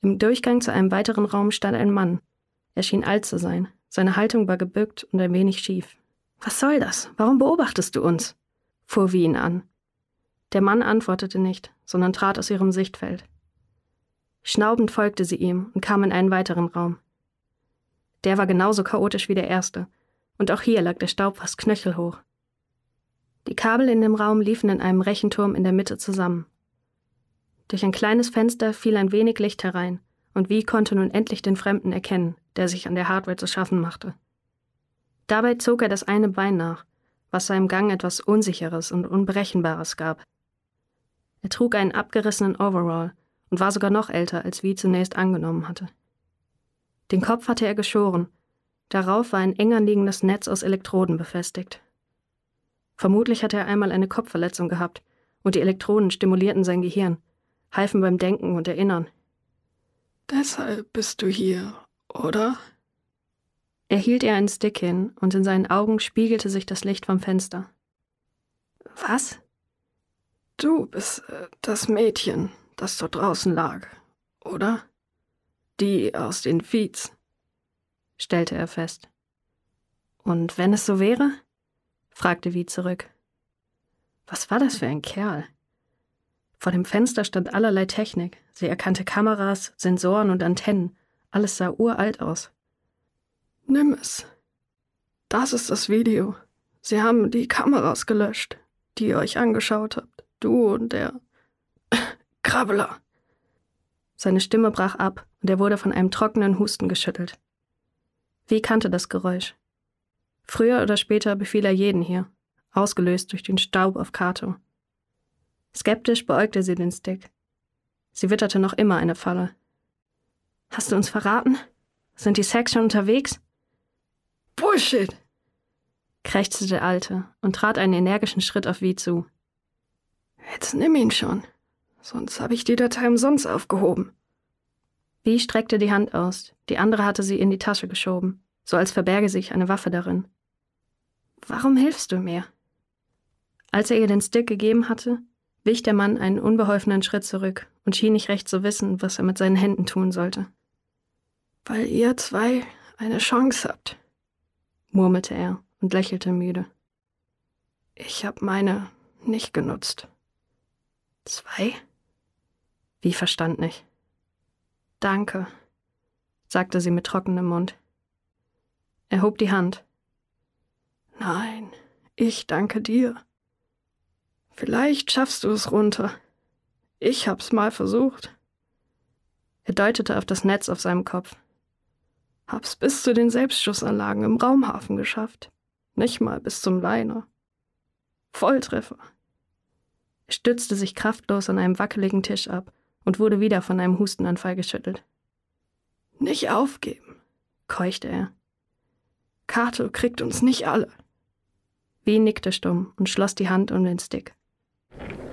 Im Durchgang zu einem weiteren Raum stand ein Mann. Er schien alt zu sein, seine Haltung war gebückt und ein wenig schief. Was soll das? Warum beobachtest du uns? fuhr wie ihn an. Der Mann antwortete nicht, sondern trat aus ihrem Sichtfeld. Schnaubend folgte sie ihm und kam in einen weiteren Raum. Der war genauso chaotisch wie der erste, und auch hier lag der Staub fast knöchelhoch. Die Kabel in dem Raum liefen in einem Rechenturm in der Mitte zusammen. Durch ein kleines Fenster fiel ein wenig Licht herein, und Wie konnte nun endlich den Fremden erkennen, der sich an der Hardware zu schaffen machte. Dabei zog er das eine Bein nach, was seinem Gang etwas Unsicheres und Unberechenbares gab. Er trug einen abgerissenen Overall und war sogar noch älter, als Wie zunächst angenommen hatte. Den Kopf hatte er geschoren. Darauf war ein eng anliegendes Netz aus Elektroden befestigt. Vermutlich hatte er einmal eine Kopfverletzung gehabt und die Elektroden stimulierten sein Gehirn, halfen beim Denken und Erinnern. Deshalb bist du hier, oder? Er hielt ihr einen Stick hin und in seinen Augen spiegelte sich das Licht vom Fenster. Was? Du bist äh, das Mädchen, das dort draußen lag, oder? Die aus den Feeds, stellte er fest. Und wenn es so wäre? fragte Wie zurück. Was war das für ein Kerl? Vor dem Fenster stand allerlei Technik. Sie erkannte Kameras, Sensoren und Antennen. Alles sah uralt aus. Nimm es. Das ist das Video. Sie haben die Kameras gelöscht, die ihr euch angeschaut habt. Du und der Krabbler. Seine Stimme brach ab und er wurde von einem trockenen Husten geschüttelt. Wie kannte das Geräusch? Früher oder später befiel er jeden hier, ausgelöst durch den Staub auf Kato. Skeptisch beäugte sie den Stick. Sie witterte noch immer eine Falle. Hast du uns verraten? Sind die Sex schon unterwegs? Bullshit! krächzte der Alte und trat einen energischen Schritt auf Wie zu. Jetzt nimm ihn schon. Sonst habe ich die Datei umsonst aufgehoben. Wie streckte die Hand aus, die andere hatte sie in die Tasche geschoben, so als verberge sich eine Waffe darin. Warum hilfst du mir? Als er ihr den Stick gegeben hatte, wich der Mann einen unbeholfenen Schritt zurück und schien nicht recht zu wissen, was er mit seinen Händen tun sollte. Weil ihr zwei eine Chance habt, murmelte er und lächelte müde. Ich hab meine nicht genutzt. Zwei? Wie verstand nicht. Danke, sagte sie mit trockenem Mund. Er hob die Hand. Nein, ich danke dir. Vielleicht schaffst du es runter. Ich hab's mal versucht. Er deutete auf das Netz auf seinem Kopf. Hab's bis zu den Selbstschussanlagen im Raumhafen geschafft. Nicht mal bis zum Liner. Volltreffer. Er stützte sich kraftlos an einem wackeligen Tisch ab und wurde wieder von einem Hustenanfall geschüttelt. Nicht aufgeben, keuchte er. Kato kriegt uns nicht alle. Wie nickte stumm und schloss die Hand um den Stick. Thank you.